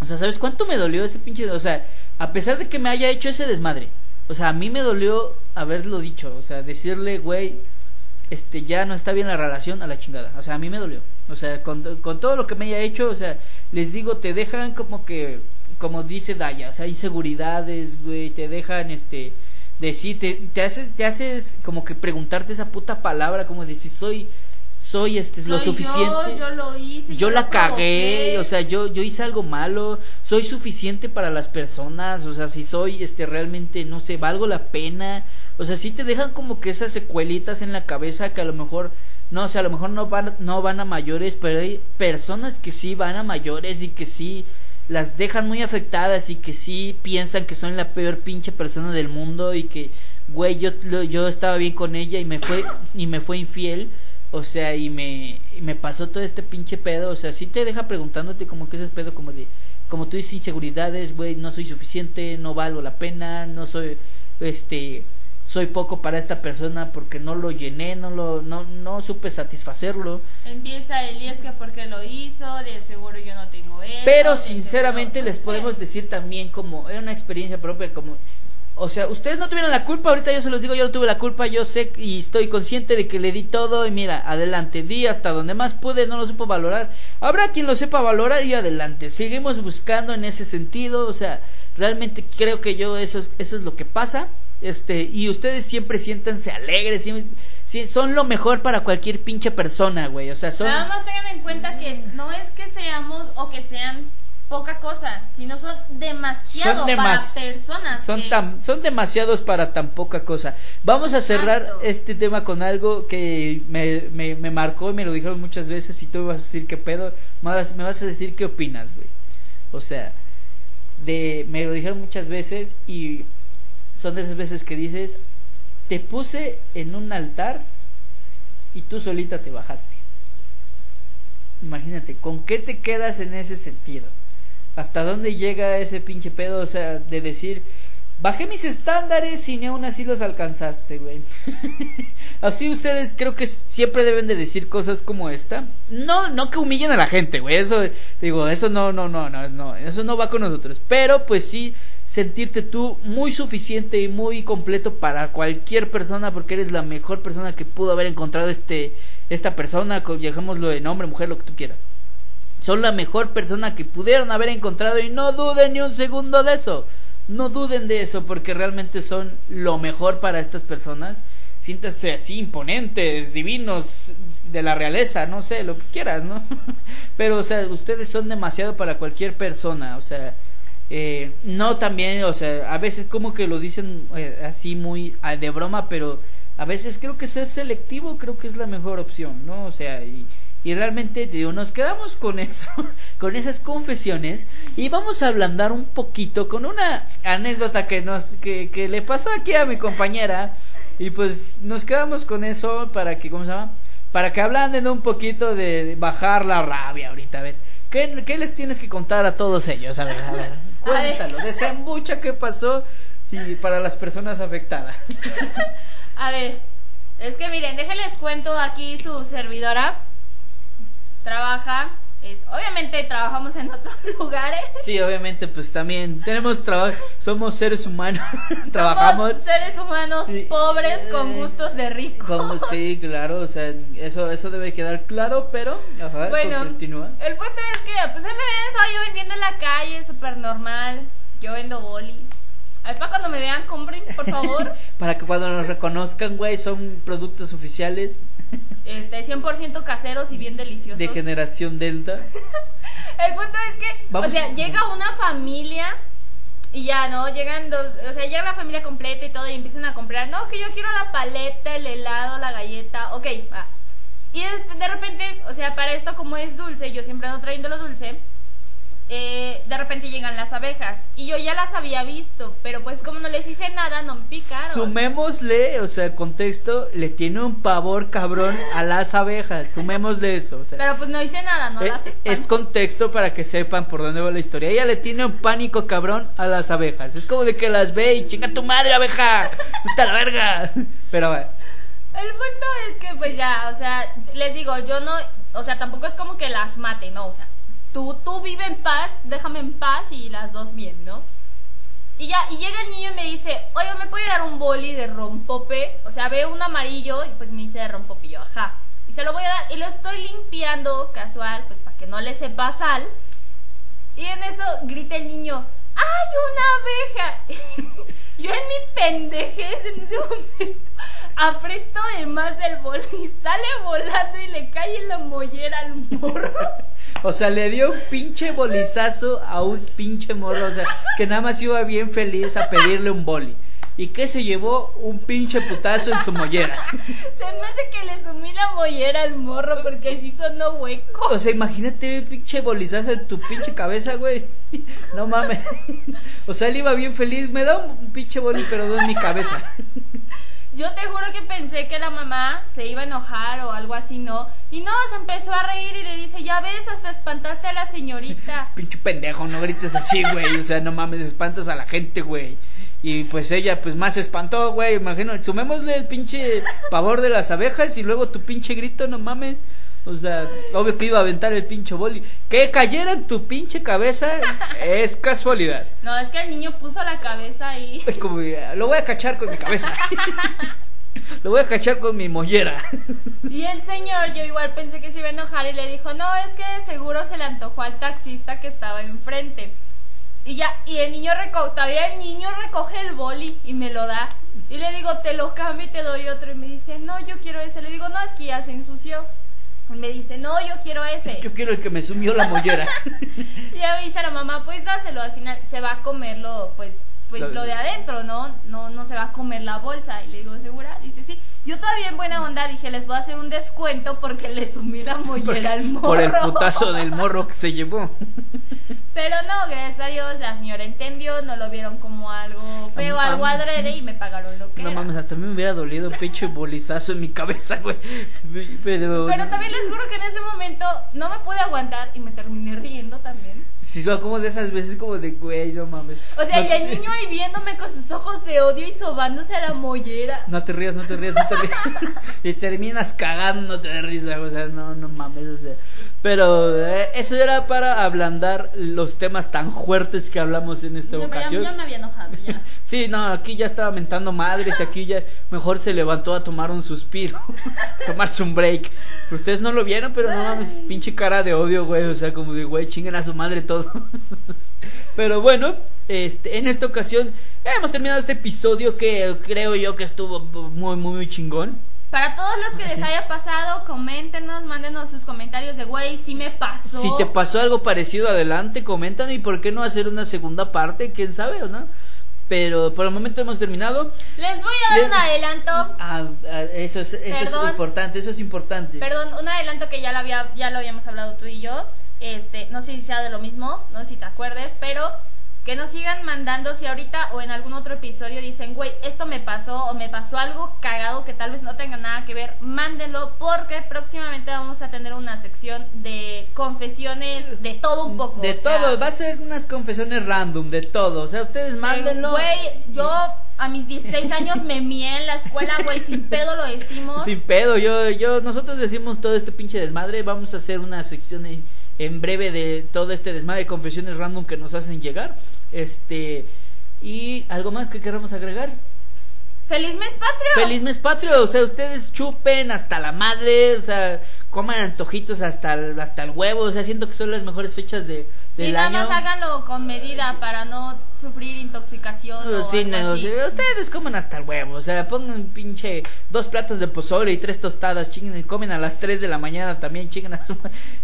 O sea, ¿sabes cuánto me dolió ese pinche, o sea, a pesar de que me haya hecho ese desmadre, o sea, a mí me dolió haberlo dicho, o sea, decirle, güey, este, ya no está bien la relación a la chingada. O sea, a mí me dolió. O sea, con, con todo lo que me haya hecho, o sea, les digo, te dejan como que, como dice Daya, o sea, inseguridades, güey, te dejan, este, decir, te, te haces, te haces como que preguntarte esa puta palabra, como decir, soy soy este lo suficiente. Yo, yo lo hice. Yo, la cagué, o sea, yo yo hice algo malo, soy suficiente para las personas, o sea, si soy este realmente no sé, valgo la pena. O sea, sí te dejan como que esas secuelitas en la cabeza que a lo mejor no, o sea, a lo mejor no van no van a mayores, pero hay personas que sí van a mayores y que sí las dejan muy afectadas y que sí piensan que son la peor pinche persona del mundo y que güey, yo yo estaba bien con ella y me fue y me fue infiel o sea, y me, me pasó todo este pinche pedo. O sea, sí te deja preguntándote como que ese pedo como de, como tú dices, inseguridades, güey, no soy suficiente, no valgo la pena, no soy, este, soy poco para esta persona porque no lo llené, no lo, no, no supe satisfacerlo. Empieza el y es que porque lo hizo, de seguro yo no tengo eso. Pero sinceramente les podemos decir también como, es una experiencia propia, como o sea, ustedes no tuvieron la culpa, ahorita yo se los digo, yo no tuve la culpa, yo sé y estoy consciente de que le di todo y mira, adelante, di hasta donde más pude, no lo supo valorar. Habrá quien lo sepa valorar y adelante, seguimos buscando en ese sentido, o sea, realmente creo que yo eso es, eso es lo que pasa. Este, y ustedes siempre siéntanse alegres, son lo mejor para cualquier pinche persona, güey. O sea, son Nada más tengan en cuenta que no es que seamos o que sean poca cosa, sino son demasiado para personas. Son, tan, son demasiados para tan poca cosa. Vamos a cerrar este tema con algo que me, me, me, marcó y me lo dijeron muchas veces y tú me vas a decir qué pedo, me vas, me vas a decir qué opinas, güey. O sea, de, me lo dijeron muchas veces y son de esas veces que dices, te puse en un altar y tú solita te bajaste. Imagínate, ¿con qué te quedas en ese sentido? ¿Hasta dónde llega ese pinche pedo? O sea, de decir, bajé mis estándares y ni aún así los alcanzaste, güey. así ustedes creo que siempre deben de decir cosas como esta. No, no que humillen a la gente, güey. Eso, digo, eso no, no, no, no, no. Eso no va con nosotros. Pero pues sí sentirte tú muy suficiente y muy completo para cualquier persona porque eres la mejor persona que pudo haber encontrado este esta persona, dejémoslo de nombre, mujer, lo que tú quieras. Son la mejor persona que pudieron haber encontrado y no duden ni un segundo de eso. No duden de eso porque realmente son lo mejor para estas personas. Siéntanse así imponentes, divinos, de la realeza, no sé, lo que quieras, ¿no? Pero, o sea, ustedes son demasiado para cualquier persona, o sea, eh, no también, o sea, a veces como que lo dicen eh, así muy ah, de broma, pero a veces creo que ser selectivo creo que es la mejor opción, ¿no? O sea, y, y realmente digo, nos quedamos con eso, con esas confesiones y vamos a ablandar un poquito con una anécdota que nos que, que le pasó aquí a mi compañera y pues nos quedamos con eso para que ¿cómo se llama? Para que ablanden un poquito de, bajar la rabia ahorita, a ver. ¿Qué, ¿Qué, les tienes que contar a todos ellos? A ver, a ver, cuéntalo, desembucha qué pasó y para las personas afectadas. A ver, es que miren, déjenles cuento aquí su servidora trabaja, es, obviamente trabajamos en otros lugares. Sí, obviamente, pues también tenemos trabajo, somos seres humanos, trabajamos. seres humanos pobres con gustos de ricos. sí, claro, o sea, eso, eso debe quedar claro, pero, bueno, continúa. El punto es que, pues, me estaba yo vendiendo en la calle, súper normal, yo vendo bolis. Ahí para cuando me vean, compren, por favor. para que cuando nos reconozcan, güey, son productos oficiales. Este, 100% caseros y bien deliciosos. De generación Delta. El punto es que, o sea, llega una familia y ya, ¿no? Llegan dos, o sea, llega la familia completa y todo y empiezan a comprar, no, que yo quiero la paleta, el helado, la galleta, ok, va. Y de, de repente, o sea, para esto como es dulce, yo siempre ando trayendo lo dulce, eh, de repente llegan las abejas. Y yo ya las había visto, pero pues como no les hice nada, no me picaron. Sumémosle, o sea, contexto, le tiene un pavor cabrón a las abejas. Sumémosle eso. pero pues no hice nada, no es, las Es contexto para que sepan por dónde va la historia. Ella le tiene un pánico cabrón a las abejas. Es como de que las ve y chinga tu madre, abeja. Puta la verga. Pero bueno. El punto es que pues ya, o sea, les digo, yo no, o sea, tampoco es como que las mate, no, o sea, tú, tú vive en paz, déjame en paz y las dos bien, ¿no? Y ya, y llega el niño y me dice, oye, ¿me puede dar un boli de rompope? O sea, ve un amarillo y pues me dice de rompope, yo, ajá. Y se lo voy a dar y lo estoy limpiando casual, pues para que no le sepa sal. Y en eso grita el niño, ¡ay, una abeja! yo en mi pendejez en ese momento aprieto de más el boli y sale volando y le cae en la mollera al morro. O sea, le dio un pinche bolizazo a un pinche morro. O sea, que nada más iba bien feliz a pedirle un boli. ¿Y qué se llevó? Un pinche putazo en su mollera. Se me hace que le sumí la mollera al morro porque así sonó hueco. O sea, imagínate un pinche bolizazo en tu pinche cabeza, güey. No mames. O sea, él iba bien feliz. Me da un pinche boli, pero no en mi cabeza. Yo te juro que pensé que la mamá se iba a enojar o algo así, ¿no? Y no, se empezó a reír y le dice, ya ves, hasta espantaste a la señorita. Pinche pendejo, no grites así, güey. O sea, no mames, espantas a la gente, güey. Y pues ella, pues más espantó, güey. Imagino, sumémosle el pinche pavor de las abejas y luego tu pinche grito, no mames. O sea, obvio que iba a aventar el pinche boli. Que cayera en tu pinche cabeza es casualidad. No, es que el niño puso la cabeza ahí. Como, lo voy a cachar con mi cabeza. lo voy a cachar con mi mollera. Y el señor, yo igual pensé que se iba a enojar y le dijo, no, es que seguro se le antojó al taxista que estaba enfrente. Y ya, y el niño recoge, todavía el niño recoge el boli y me lo da. Y le digo, te lo cambio y te doy otro. Y me dice, no, yo quiero ese. Le digo, no, es que ya se ensució. Me dice, no, yo quiero ese. Yo quiero el que me sumió la mollera. y ya me dice a la mamá, pues dáselo, al final se va a comerlo, pues, pues lo, de adentro, ¿no? No, no se va a comer la bolsa. Y le digo, ¿segura? Dice, sí. Yo todavía en buena onda dije, les voy a hacer un descuento porque le sumí la mollera al morro. Por el putazo del morro que se llevó. Pero no, gracias a Dios la señora entendió, no lo vieron como algo feo, algo adrede y me pagaron lo que No mames, hasta a mí me hubiera dolido un pecho bolizazo en mi cabeza, güey. Pero... Pero también les juro que en ese momento no me pude aguantar y me terminé riendo también. Sí, son como de esas veces como de, güey, no mames. O sea, y el niño ahí viéndome con sus ojos de odio y sobándose a la mollera. No te rías, no te rías, no te rías. y terminas cagándote de risa, o sea, no, no mames, o sea. Pero eh, eso era para ablandar los temas tan fuertes que hablamos en esta ocasión. Ya, me había enojado, ya. sí, no, aquí ya estaba mentando madres, aquí ya mejor se levantó a tomar un suspiro, tomarse un break. ustedes no lo vieron, pero no mames, pinche cara de odio, güey, o sea, como de, güey, chinguen a su madre todos. pero bueno, este, en esta ocasión hemos terminado este episodio que creo yo que estuvo muy, muy, muy chingón. Para todos los que les haya pasado, coméntenos, mándenos sus comentarios de, güey, si me pasó. Si te pasó algo parecido, adelante, coméntanos y por qué no hacer una segunda parte, quién sabe, ¿o no? Pero por el momento hemos terminado. Les voy a dar un adelanto. Ah, ah, eso es, eso es importante, eso es importante. Perdón, un adelanto que ya lo, había, ya lo habíamos hablado tú y yo. Este, no sé si sea de lo mismo, no sé si te acuerdes, pero que nos sigan mandando si ahorita o en algún otro episodio dicen, güey, esto me pasó o me pasó algo cagado que tal vez no tenga nada que ver, mándenlo porque próximamente vamos a tener una sección de confesiones de todo un poco. De todo, va a ser unas confesiones random, de todo, o sea, ustedes mándenlo. Güey, yo a mis 16 años me mié en la escuela, güey, sin pedo lo decimos. Sin pedo, yo, yo, nosotros decimos todo este pinche desmadre, vamos a hacer una sección en breve de todo este desmadre de confesiones random que nos hacen llegar. Este, y algo más que queramos agregar. ¡Feliz mes patrio! ¡Feliz mes patrio! O sea, ustedes chupen hasta la madre, o sea, coman antojitos hasta el, hasta el huevo, o sea, siento que son las mejores fechas de, del sí, nada más háganlo con medida para no sufrir intoxicación o sí, no, ustedes coman hasta el huevo, o sea, pongan pinche dos platos de pozole y tres tostadas, chinguen y comen a las 3 de la mañana también, chinguen a su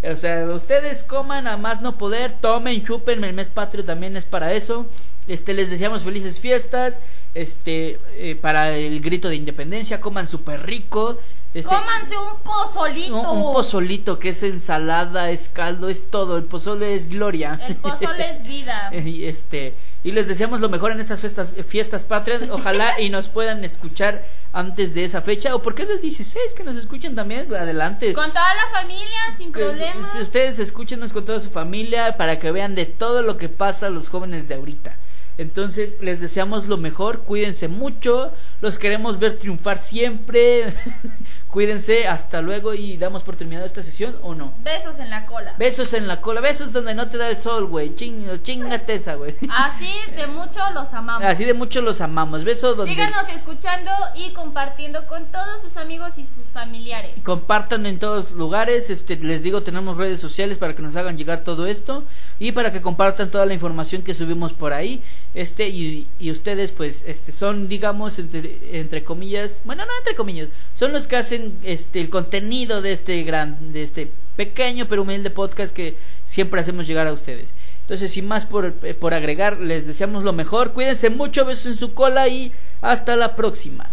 o sea, ustedes coman a más no poder, tomen, chupen, el mes patrio también es para eso. Este, les deseamos felices fiestas, este, eh, para el grito de independencia, coman súper rico, este, Cómanse un pozolito. Un, pozolito que es ensalada, es caldo, es todo. El pozole es gloria. El pozole es vida. y este y les deseamos lo mejor en estas fiestas, fiestas patrias. Ojalá y nos puedan escuchar antes de esa fecha. O porque es del 16 que nos escuchen también. Adelante. Con toda la familia, sin problema. Si ustedes escúchenos con toda su familia para que vean de todo lo que pasa a los jóvenes de ahorita. Entonces les deseamos lo mejor, cuídense mucho, los queremos ver triunfar siempre. Cuídense, hasta luego y damos por terminada esta sesión o no. Besos en la cola. Besos en la cola, besos donde no te da el sol, güey. Ching, chingate esa, güey. Así de mucho los amamos. Así de mucho los amamos. Besos donde. Síganos escuchando y compartiendo con todos sus amigos y sus familiares. Compartan en todos lugares. Este, les digo, tenemos redes sociales para que nos hagan llegar todo esto y para que compartan toda la información que subimos por ahí. Este, y, y ustedes, pues, este, son, digamos, entre, entre comillas, bueno, no entre comillas, son los que hacen este, el contenido de este gran de este pequeño pero humilde podcast que siempre hacemos llegar a ustedes. Entonces, sin más por, eh, por agregar, les deseamos lo mejor. Cuídense mucho, besos en su cola y hasta la próxima.